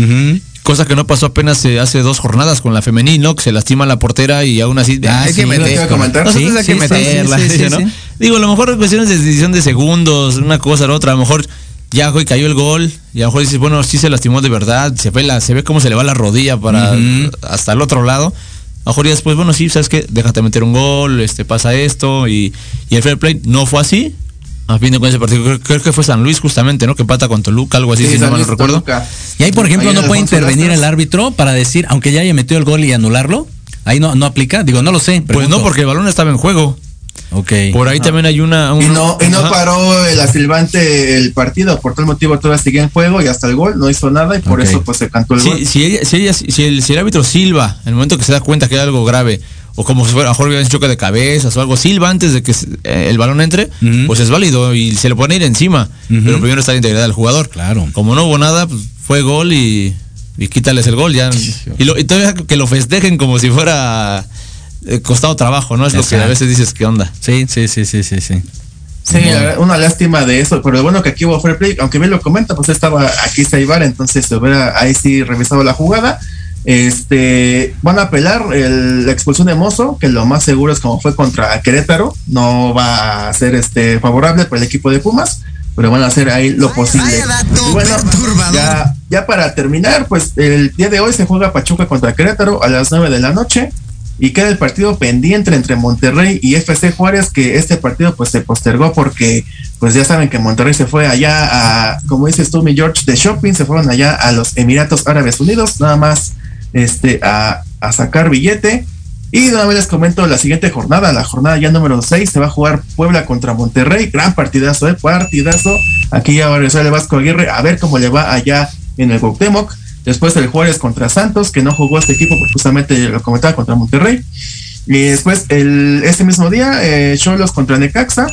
Speaker 5: Cosa que no pasó apenas eh, hace dos jornadas con la femenil, ¿no? Que se lastima la portera y aún así
Speaker 4: ah, hay que meter,
Speaker 5: hay que meterla, Digo, a lo mejor cuestiones de decisión de segundos, una cosa, la otra, a lo mejor ya hoy cayó el gol y a lo mejor dices, bueno, sí se lastimó de verdad, se ve la, se ve cómo se le va la rodilla para hasta el otro lado. A lo mejor ya después, bueno, sí, sabes que déjate meter un gol, este pasa esto y, y el fair play no fue así. A fin de ese partido, creo, que fue San Luis justamente, ¿no? Que pata con Toluca, algo así, si no mal recuerdo.
Speaker 6: Y ahí, por ejemplo, no puede intervenir el árbitro para decir, aunque ya haya metido el gol y anularlo. Ahí no, no aplica, digo, no lo sé.
Speaker 5: Pues no, porque el balón estaba en juego.
Speaker 6: Ok.
Speaker 5: Por ahí también hay una.
Speaker 4: y no, y no paró el asilvante el partido, por tal motivo todavía sigue en juego y hasta el gol no hizo nada y por eso pues se cantó el gol.
Speaker 5: Si, ella, si, ella, si, el, si el árbitro silba, en el momento que se da cuenta que hay algo grave, o como si fuera a mejor un choque de cabezas o algo, silba antes de que eh, el balón entre, pues es válido y se le pone ir encima. Pero primero está la integridad del jugador.
Speaker 6: Claro.
Speaker 5: Como no hubo nada, pues fue gol y, y quítales el gol ya. Y, lo, y todavía que lo festejen como si fuera eh, costado trabajo, ¿no? Es lo que a veces dices, ¿qué onda?
Speaker 6: Sí, sí, sí, sí, sí, sí.
Speaker 4: Sí, una lástima de eso, pero bueno que aquí hubo fair play, aunque bien lo comenta, pues estaba aquí Saibar, entonces se hubiera ahí sí revisado la jugada. Este, van a apelar la expulsión de Mozo, que lo más seguro es como fue contra Querétaro, no va a ser este favorable para el equipo de Pumas, pero van a hacer ahí lo posible. bueno, ya, ya para terminar, pues el día de hoy se juega Pachuca contra Querétaro a las 9 de la noche y queda el partido pendiente entre Monterrey y FC Juárez, que este partido pues se postergó porque pues ya saben que Monterrey se fue allá a, como dices tú, mi George, de shopping, se fueron allá a los Emiratos Árabes Unidos, nada más este, a, sacar billete. Y de una vez les comento la siguiente jornada, la jornada ya número 6, se va a jugar Puebla contra Monterrey, gran partidazo, ¿eh? partidazo. Aquí ya va a regresar el Vasco Aguirre a ver cómo le va allá en el Cuauhtémoc. Después el Juárez contra Santos, que no jugó este equipo porque justamente lo comentaba contra Monterrey. Y después el, ese mismo día, eh, Cholos contra Necaxa.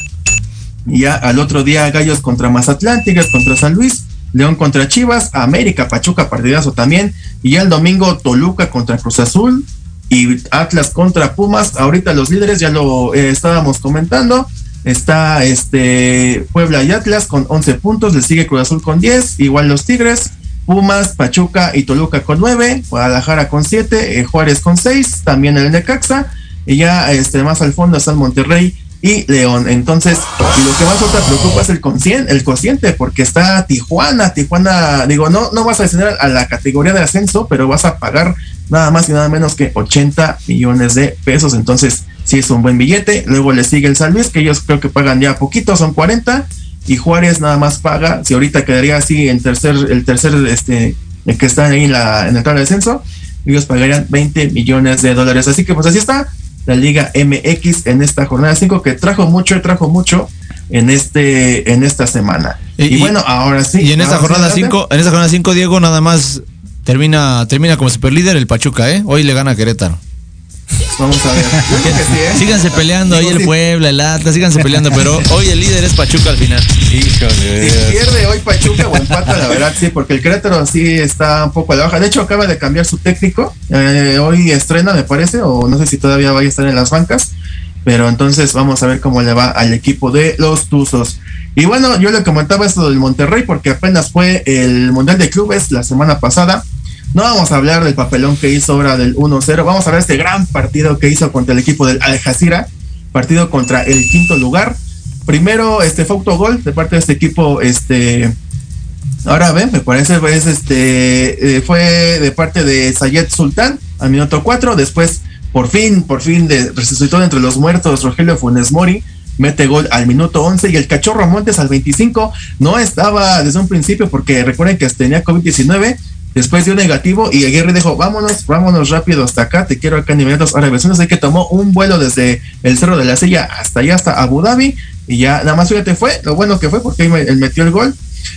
Speaker 4: Y ya al otro día Gallos contra Mazatlán, Tigres contra San Luis, León contra Chivas, América, Pachuca, partidazo también. Y ya el domingo Toluca contra Cruz Azul y Atlas contra Pumas. Ahorita los líderes ya lo eh, estábamos comentando. Está este Puebla y Atlas con 11 puntos, le sigue Cruz Azul con 10, igual los Tigres, Pumas, Pachuca y Toluca con 9, Guadalajara con 7, eh, Juárez con 6, también el Necaxa, y ya este, más al fondo están Monterrey y León. Entonces, y lo que más te preocupa es el cociente, el cociente, porque está Tijuana, Tijuana, digo, no, no vas a descender a la categoría de ascenso, pero vas a pagar nada más y nada menos que 80 millones de pesos. Entonces, sí es un buen billete. Luego le sigue el San Luis, que ellos creo que pagan ya poquito, son 40 y Juárez nada más paga, si ahorita quedaría así en tercer, el tercer, este, el que está ahí en la, en el de descenso, ellos pagarían 20 millones de dólares. Así que pues así está la Liga MX en esta jornada 5 que trajo mucho, trajo mucho en este, en esta semana. Y, bueno, ahora sí.
Speaker 5: Y en esta jornada 5, en esta jornada 5, Diego, nada más termina, termina como superlíder el Pachuca, ¿eh? Hoy le gana a Querétaro.
Speaker 4: Vamos a ver.
Speaker 5: ¿eh? Síganse peleando ahí el Puebla, el Atlas, síganse peleando, pero hoy el líder es Pachuca al final.
Speaker 4: Híjole. Si pierde hoy Pachuca o empata, la verdad, sí, porque el Querétaro sí está un poco a la baja. De hecho, acaba de cambiar su técnico. Eh, hoy estrena, me parece, o no sé si todavía vaya a estar en las bancas. Pero entonces vamos a ver cómo le va al equipo de los Tuzos. Y bueno, yo le comentaba esto del Monterrey porque apenas fue el Mundial de Clubes la semana pasada. No vamos a hablar del papelón que hizo ahora del 1-0, vamos a ver este gran partido que hizo contra el equipo del Al Jazeera, partido contra el quinto lugar. primero este fue autogol de parte de este equipo, este ahora ven, me parece pues, este eh, fue de parte de Sayed Sultán al minuto 4, después por fin, por fin de, resucitó entre los muertos Rogelio Funes Mori mete gol al minuto 11 y el cachorro Montes al 25 no estaba desde un principio porque recuerden que tenía COVID-19 Después dio negativo y Aguirre dijo, vámonos, vámonos rápido hasta acá, te quiero acá en Emiratos Árabes Unidos. Así que tomó un vuelo desde el Cerro de la Silla hasta allá, hasta Abu Dhabi. Y ya, nada más fíjate, fue lo bueno que fue porque él metió el gol.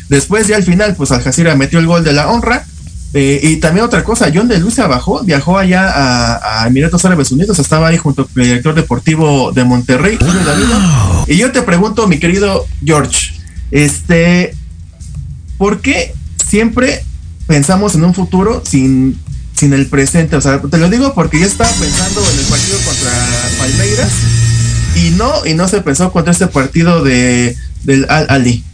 Speaker 4: Después ya al final, pues Al Jazeera metió el gol de la honra. Eh, y también otra cosa, John de Lucia bajó, viajó allá a, Emiratos Árabes Unidos, estaba ahí junto con el director deportivo de Monterrey, Y yo te pregunto, mi querido George, este, ¿por qué siempre pensamos en un futuro sin, sin el presente. O sea, te lo digo porque yo estaba pensando en el partido contra Palmeiras y no, y no se pensó contra este partido de del Al Ali.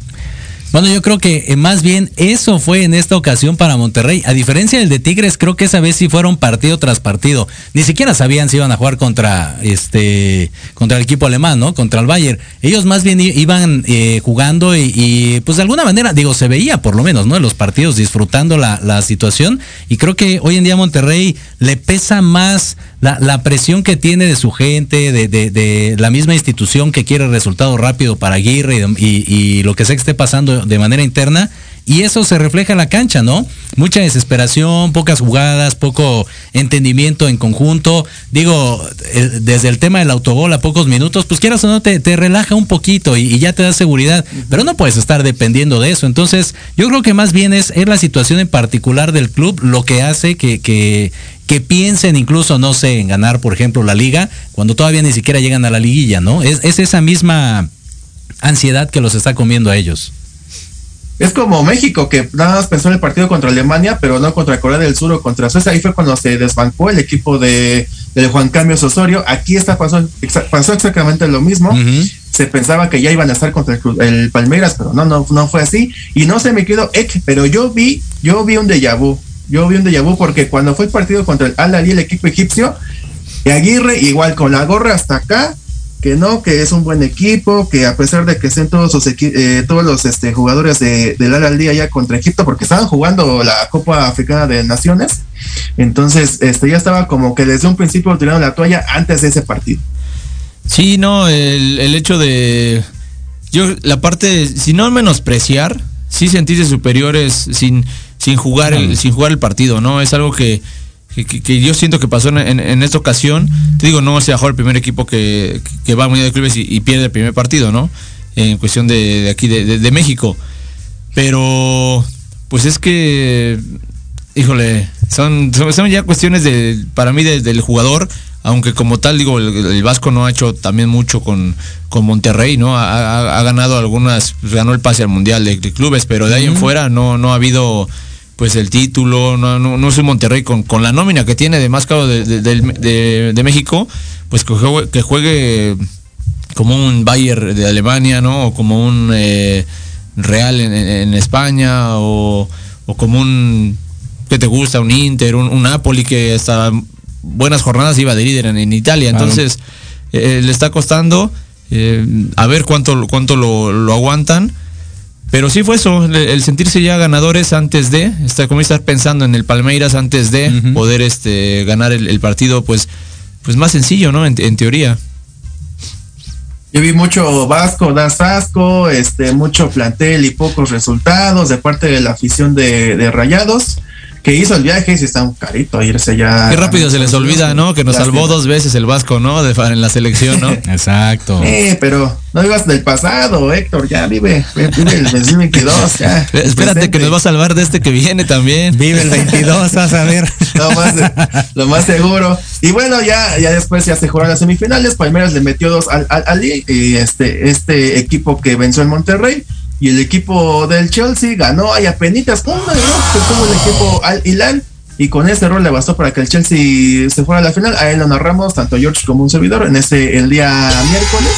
Speaker 6: Bueno, yo creo que eh, más bien eso fue en esta ocasión para Monterrey. A diferencia del de Tigres, creo que esa vez sí fueron partido tras partido. Ni siquiera sabían si iban a jugar contra este contra el equipo alemán, ¿no? Contra el Bayern. Ellos más bien iban eh, jugando y, pues de alguna manera, digo, se veía por lo menos, ¿no? En los partidos disfrutando la, situación. Y creo que hoy en día Monterrey le pesa más la, presión que tiene de su gente, de, la misma institución que quiere resultado rápido para Aguirre y, lo que sea que esté pasando de manera interna. Y eso se refleja en la cancha, ¿no? Mucha desesperación, pocas jugadas, poco entendimiento en conjunto. Digo, eh, desde el tema del autogol a pocos minutos, pues quieras o no, te, relaja un poquito y, ya te da seguridad. Pero no puedes estar dependiendo de eso. Entonces, yo creo que más bien es, es la situación en particular del club lo que hace que, que que piensen incluso, no sé, en ganar, por ejemplo, la liga, cuando todavía ni siquiera llegan a la liguilla, ¿no? Es, esa misma ansiedad que los está comiendo a ellos.
Speaker 4: Es como México, que nada más pensó en el partido contra Alemania, pero no contra Corea del Sur o contra Suecia. Ahí fue cuando se desbancó el equipo de, Juan Cambios Osorio. Aquí está pasó, pasó exactamente lo mismo. Se pensaba que ya iban a estar contra el, Palmeiras, pero no, no, no fue así. Y no se me quedó pero yo vi, yo vi un déjà vu yo vi un déjà vu porque cuando fue el partido contra el Al el equipo egipcio, y Aguirre igual con la gorra hasta acá, que no, que es un buen equipo, que a pesar de que estén todos los eh, todos los este, jugadores de, del Al Alí allá contra Egipto, porque estaban jugando la Copa Africana de Naciones, entonces este ya estaba como que desde un principio tirando la toalla antes de ese partido.
Speaker 5: Sí, no, el, el hecho de yo la parte, si no menospreciar, sí sentirse superiores sin sin jugar el, sin jugar el partido, ¿no? Es algo que, yo siento que pasó en, esta ocasión. Te digo, no se bajó el primer equipo que, va a Mundial de Clubes y, pierde el primer partido, ¿no? En cuestión de, aquí, de, México. Pero, pues es que, híjole, son, son ya cuestiones de, para mí del jugador, aunque como tal, digo, el, Vasco no ha hecho también mucho con, con Monterrey, ¿no? Ha, ganado algunas, pues, ganó el pase al Mundial de, clubes, pero de ahí en fuera no, no ha habido pues el título, no, no, no es un Monterrey con, con, la nómina que tiene de más caro de, México, pues que juegue, que juegue, como un Bayern de Alemania, ¿no? O como un eh, Real en, España, o, como un, ¿qué te gusta? Un Inter, un, Napoli que hasta buenas jornadas iba de líder en, Italia. Entonces, eh, le está costando eh, a ver cuánto, cuánto lo, lo aguantan pero sí fue eso, el, sentirse ya ganadores antes de, está como estar pensando en el Palmeiras antes de poder este, ganar el, partido, pues, pues más sencillo, ¿no? En, teoría.
Speaker 4: Yo vi mucho Vasco, das asco, este, mucho plantel y pocos resultados de parte de la afición de, de Rayados que hizo el viaje y si está un carito irse ya.
Speaker 5: Qué rápido se les olvida, ¿no? Que nos salvó dos veces el Vasco, ¿no? De, en la selección, ¿no?
Speaker 6: Exacto.
Speaker 4: Eh, pero no vivas del pasado, Héctor, ya vive, vive el 2022, ya.
Speaker 5: Espérate que nos va a salvar de este que viene también.
Speaker 6: Vive el 22, vas a ver.
Speaker 4: lo, más, lo más seguro. Y bueno, ya, ya después ya se jugaron las semifinales, Palmeiras le metió dos al, al, y este, este equipo que venció en Monterrey y el equipo del Chelsea ganó ahí penitas con tuvo el equipo Al Hilal y con ese error le bastó para que el Chelsea se fuera a la final. A él lo narramos tanto George como un servidor en ese el día miércoles.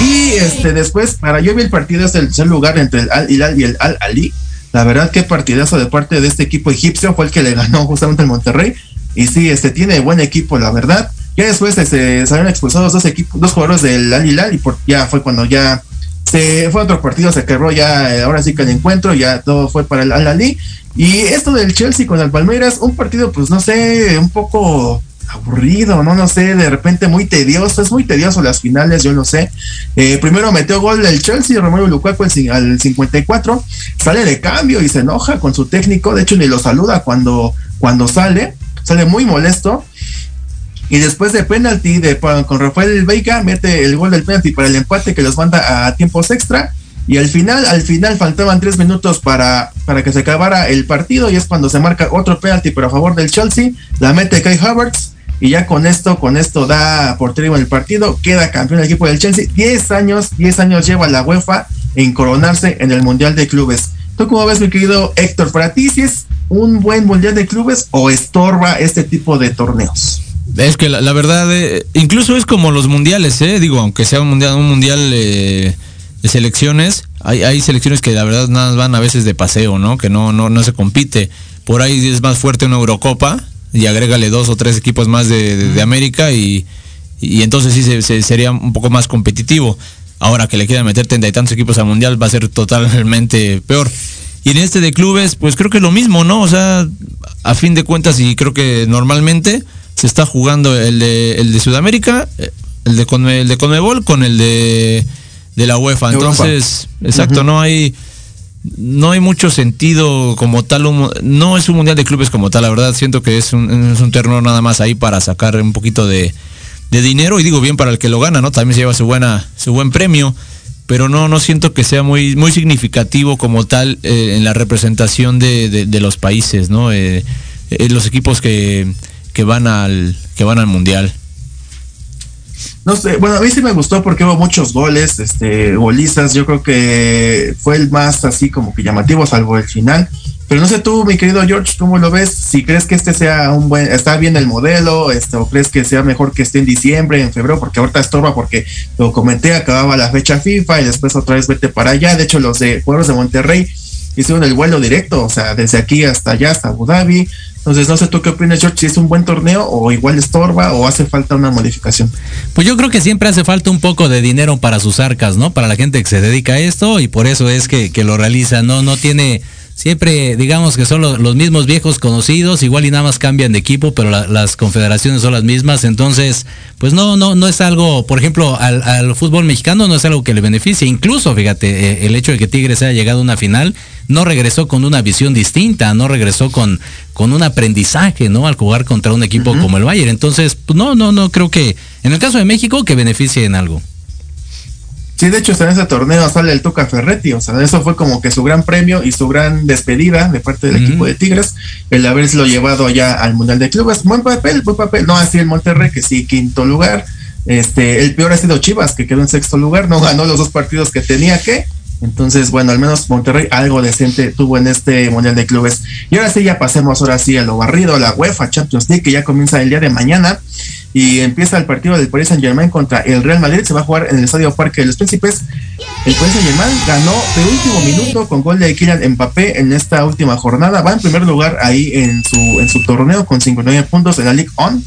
Speaker 4: Y este después para yo vi el partido es el tercer lugar entre el Al Hilal y el Al Ali. La verdad que partidazo de parte de este equipo egipcio fue el que le ganó justamente el Monterrey. Y sí, este tiene buen equipo, la verdad. Ya después este, salieron expulsados dos equipos, dos jugadores del Al Hilal y por, ya fue cuando ya se fue a otro partido, se quebró ya, eh, ahora sí que el encuentro, ya todo fue para el Al-Ali. Y esto del Chelsea con el Palmeiras, un partido, pues no sé, un poco aburrido, no, no sé, de repente muy tedioso, es muy tedioso las finales, yo lo sé. Eh, primero metió gol el Chelsea, Romero Lukaku al 54, sale de cambio y se enoja con su técnico, de hecho ni lo saluda cuando, cuando sale, sale muy molesto. Y después de penalti de, con Rafael Veiga, mete el gol del penalti para el empate que los manda a tiempos extra. Y al final, al final faltaban tres minutos para, para que se acabara el partido y es cuando se marca otro penalti pero a favor del Chelsea. La mete Kai Havertz y ya con esto, con esto da por triunfo el partido, queda campeón el equipo del Chelsea. 10 años, 10 años lleva la UEFA en coronarse en el Mundial de Clubes. ¿Tú cómo ves, mi querido Héctor? ¿Para ti si es un buen Mundial de Clubes o estorba este tipo de torneos?
Speaker 5: Es que la, verdad, eh, incluso es como los mundiales, ¿eh? Digo, aunque sea un mundial, un mundial eh, de selecciones, hay, hay selecciones que la verdad nada van a veces de paseo, ¿no? Que no, no, no se compite. Por ahí es más fuerte una Eurocopa y agrégale dos o tres equipos más de, América y, entonces sí se, sería un poco más competitivo. Ahora que le quieran meter treinta y tantos equipos al mundial va a ser totalmente peor. Y en este de clubes, pues creo que es lo mismo, ¿no? O sea, a fin de cuentas, y creo que normalmente se está jugando el de, el de Sudamérica, el de, el de Conmebol con el de, de la UEFA. Entonces, exacto, no hay no hay mucho sentido como tal, no es un mundial de clubes como tal, la verdad siento que es un, es un terreno nada más ahí para sacar un poquito de, dinero y digo bien para el que lo gana, ¿no? También se lleva su buena, su buen premio, pero no, no siento que sea muy, muy significativo como tal eh, en la representación de, los países, ¿no? Eh, eh, los equipos que, que van al, que van al mundial.
Speaker 4: No sé, bueno, a mí sí me gustó porque hubo muchos goles, este, golizas, yo creo que fue el más así como que llamativo, salvo el final. Pero no sé tú, mi querido George, ¿cómo lo ves? Si crees que este sea un buen, está bien el modelo, este, o crees que sea mejor que esté en diciembre, en febrero, porque ahorita estorba, porque lo comenté, acababa la fecha FIFA y después otra vez vete para allá. De hecho, los de Juegos de Monterrey hicieron el vuelo directo, o sea, desde aquí hasta allá, hasta Abu Dhabi. Entonces, no sé tú qué opinas, George, si es un buen torneo o igual estorba o hace falta una modificación.
Speaker 6: Pues yo creo que siempre hace falta un poco de dinero para sus arcas, ¿no? Para la gente que se dedica a esto y por eso es que, que lo realiza, ¿no? No tiene siempre digamos que son los, mismos viejos conocidos, igual y nada más cambian de equipo, pero las confederaciones son las mismas, entonces, pues no, no, no es algo, por ejemplo, al, fútbol mexicano no es algo que le beneficie, incluso, fíjate, eh, el hecho de que Tigres haya llegado a una final, no regresó con una visión distinta, no regresó con, con un aprendizaje, ¿no? Al jugar contra un equipo como el Bayern. Entonces, pues no, no, no creo que, en el caso de México, que beneficie en algo.
Speaker 4: Sí, de hecho, en ese torneo sale el Tuca Ferretti, o sea, eso fue como que su gran premio y su gran despedida de parte del equipo de Tigres, el haberlo llevado allá al Mundial de Clubes. Buen papel, buen papel. No así el Monterrey, que sí, quinto lugar. Este, el peor ha sido Chivas, que quedó en sexto lugar, no ganó los dos partidos que tenía que. Entonces, bueno, al menos Monterrey algo decente tuvo en este Mundial de Clubes. Y ahora sí, ya pasemos ahora sí a lo barrido, la UEFA Champions League, que ya comienza el día de mañana y empieza el partido del Paris Saint Germain contra el Real Madrid. Se va a jugar en el Estadio Parque de los Príncipes. El Paris Saint Germain ganó de último minuto con gol de Kylian Mbappé en esta última jornada. Va en primer lugar ahí en su, en su torneo con 59 puntos en la League On.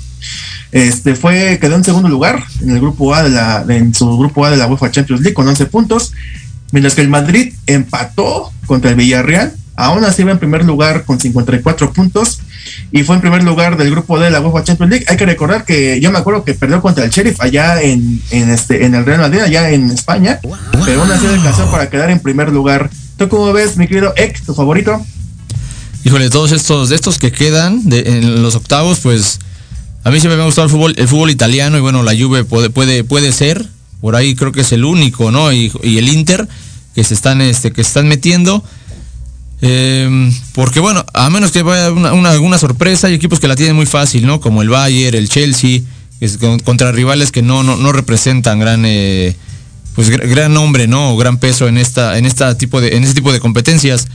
Speaker 4: Este fue, quedó en segundo lugar en el grupo A de la, en su grupo A de la UEFA Champions League con 11 puntos. Mientras que el Madrid empató contra el Villarreal. Aún así va en primer lugar con 54 puntos y fue en primer lugar del grupo de la UEFA Champions League. Hay que recordar que yo me acuerdo que perdió contra el Sheriff allá en, este, en el Real Madrid, allá en España, pero aún así alcanzó para quedar en primer lugar. ¿Tú cómo ves, mi querido Ek, tu favorito?
Speaker 5: Híjole, todos estos, de estos que quedan en los octavos, pues a mí siempre me ha gustado el fútbol, el fútbol italiano y bueno, la Juve puede, puede, puede ser, por ahí creo que es el único, ¿no? Y, el Inter que se están, este, que están metiendo. Em, porque bueno, a menos que vaya una, alguna sorpresa, hay equipos que la tienen muy fácil, ¿no? Como el Bayern, el Chelsea, es contra rivales que no, no, representan gran, eh, pues gran nombre, ¿no? O gran peso en esta, en esta tipo de, en ese tipo de competencias.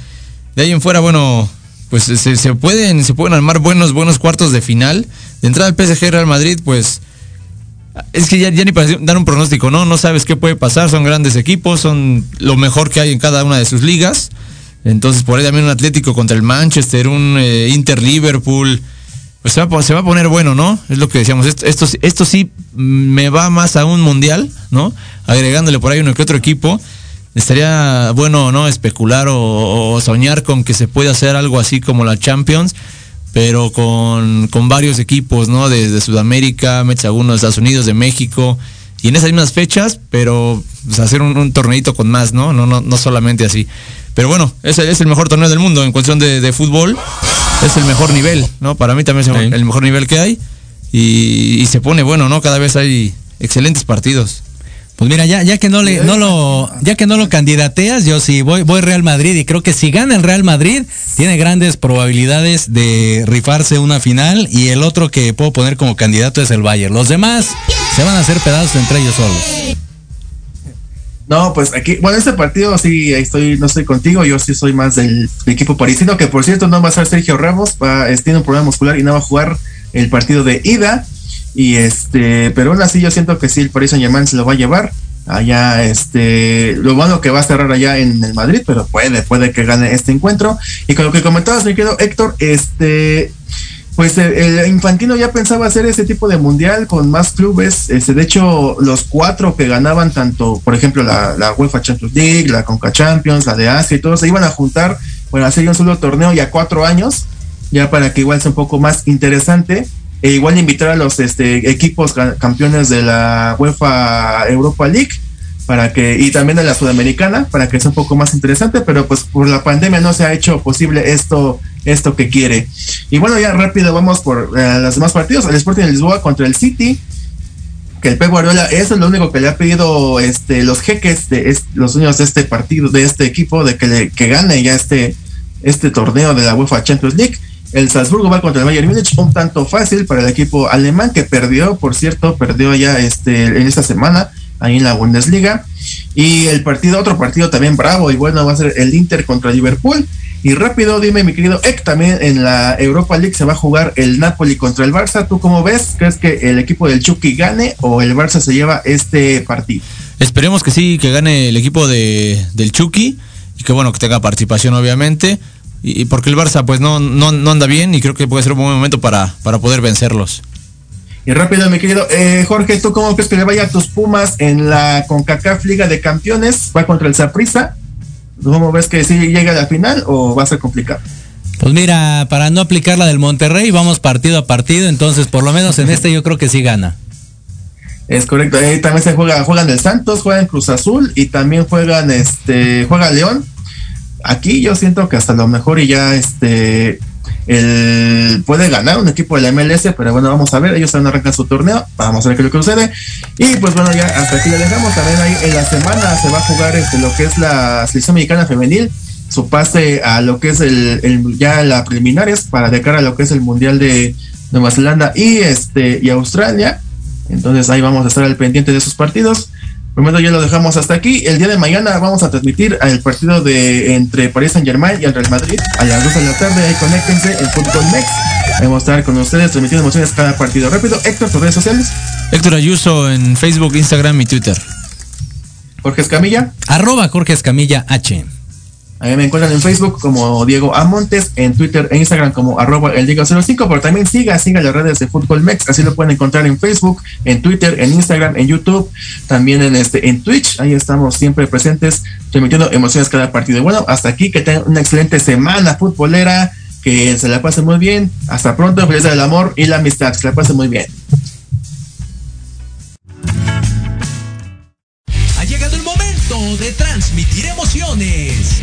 Speaker 5: De ahí en fuera, bueno, pues se, pueden, se pueden armar buenos, buenos cuartos de final. De entrada al PSG Real Madrid, pues es que ya, ya, ni para dar un pronóstico, ¿no? No sabes qué puede pasar, son grandes equipos, son lo mejor que hay en cada una de sus ligas. Entonces, por ahí también un Atlético contra el Manchester, un eh, Inter Liverpool. Pues se va, se va, a poner bueno, ¿no? Es lo que decíamos. Esto, esto, sí me va más a un mundial, ¿no? Agregándole por ahí uno que otro equipo. estaría bueno, ¿no? Especular o, soñar con que se pueda hacer algo así como la Champions, pero con, varios equipos, ¿no? Desde Sudamérica, algunos de Estados Unidos, de México, y en esas mismas fechas, pero pues, hacer un, un, torneito con más, ¿no? No, no, no solamente así. Pero bueno, ese es el mejor torneo del mundo en cuestión de, fútbol. Es el mejor nivel, ¿no? Para mí también es el mejor nivel que hay. Y, y se pone bueno, ¿no? Cada vez hay excelentes partidos.
Speaker 6: Pues mira, ya, ya que no le, no lo, ya que no lo candidateas, yo sí voy, voy Real Madrid y creo que si gana el Real Madrid, tiene grandes probabilidades de rifarse una final y el otro que puedo poner como candidato es el Bayern. Los demás se van a hacer pedazos entre ellos solos.
Speaker 4: No, pues aquí, bueno, este partido sí, estoy, no estoy contigo, yo sí soy más del, equipo parisino, que por cierto no va a ser Sergio Ramos, va, tiene un problema muscular y no va a jugar el partido de ida y este, pero aún así yo siento que sí, el Paris Saint Germain se lo va a llevar. Allá, este, lo bueno que va a cerrar allá en el Madrid, pero puede, puede que gane este encuentro. Y con lo que comentabas, mi querido Héctor, este, pues el, Infantino ya pensaba hacer ese tipo de mundial con más clubes. Este, de hecho, los cuatro que ganaban tanto, por ejemplo, la, la UEFA Champions League, la Conca Champions, la de Asia y todos se iban a juntar para hacer un solo torneo ya cuatro años, ya para que igual sea un poco más interesante e igual invitar a los este, equipos campeones de la UEFA Europa League para que y también de la sudamericana para que sea un poco más interesante pero pues por la pandemia no se ha hecho posible esto esto que quiere. Y bueno ya rápido vamos por eh, los demás partidos. El Sporting de Lisboa contra el City que el Pep Guardiola eso es lo único que le ha pedido este los jeques de los dueños de este partido de este equipo de que le que gane ya este este torneo de la UEFA Champions League el Salzburgo va contra el Bayern Múnich, un tanto fácil para el equipo alemán que perdió, por cierto, perdió ya este en esta semana ahí en la Bundesliga. Y el partido, otro partido también bravo y bueno, va a ser el Inter contra Liverpool. Y rápido, dime, mi querido Ek, también en la Europa League se va a jugar el Napoli contra el Barça. ¿Tú cómo ves? ¿Crees que el equipo del Chucky gane o el Barça se lleva este partido?
Speaker 5: Esperemos que sí, que gane el equipo de, del Chucky y que bueno, que tenga participación obviamente y, porque el Barça pues no, no, anda bien y creo que puede ser un buen momento para, para poder vencerlos.
Speaker 4: Y rápido, mi querido eh, Jorge, ¿tú cómo crees que le vaya a tus Pumas en la CONCACAF Liga de Campeones? ¿Va contra el Saprissa? ¿Cómo ves que si llega a la final o va a ser complicado?
Speaker 6: Pues mira, para no aplicar la del Monterrey, vamos partido a partido, entonces por lo menos en este yo creo que sí gana.
Speaker 4: Es correcto, ahí también se juega, juegan el Santos, juegan Cruz Azul y también juegan este, juega León Aquí yo siento que hasta lo mejor y ya este el, puede ganar un equipo de la MLS, pero bueno, vamos a ver, ellos están arrancan su torneo, vamos a ver qué es lo que sucede. Y pues bueno, ya hasta aquí le dejamos, también ahí en la semana se va a jugar este, lo que es la selección mexicana femenil, su pase a lo que es el, ya la preliminares para de cara a lo que es el mundial de Nueva Zelanda y este y Australia. Entonces ahí vamos a estar al pendiente de esos partidos momento ya lo dejamos hasta aquí. El día de mañana vamos a transmitir el partido de entre Paris Saint Germain y el Real Madrid a las 2 de la tarde. Ahí conéctense en Fútbol Next. Vamos a estar con ustedes transmitiendo emociones cada partido. Rápido, Héctor, tus redes sociales.
Speaker 5: Héctor Ayuso en Facebook, Instagram y Twitter.
Speaker 4: Jorge Escamilla.
Speaker 6: Arroba Jorge Escamilla H.
Speaker 4: Ahí me encuentran en Facebook como Diego Amontes, en Twitter e Instagram como arroba el Diego05, pero también siga, siga las redes de Fútbol Mex, así lo pueden encontrar en Facebook, en Twitter, en Instagram, en YouTube, también en este, en Twitch, ahí estamos siempre presentes, transmitiendo emociones cada partido. Bueno, hasta aquí, que tengan una excelente semana futbolera, que se la pase muy bien, hasta pronto, feliz del amor y la amistad, que se la pase muy bien.
Speaker 1: Ha llegado el momento de transmitir emociones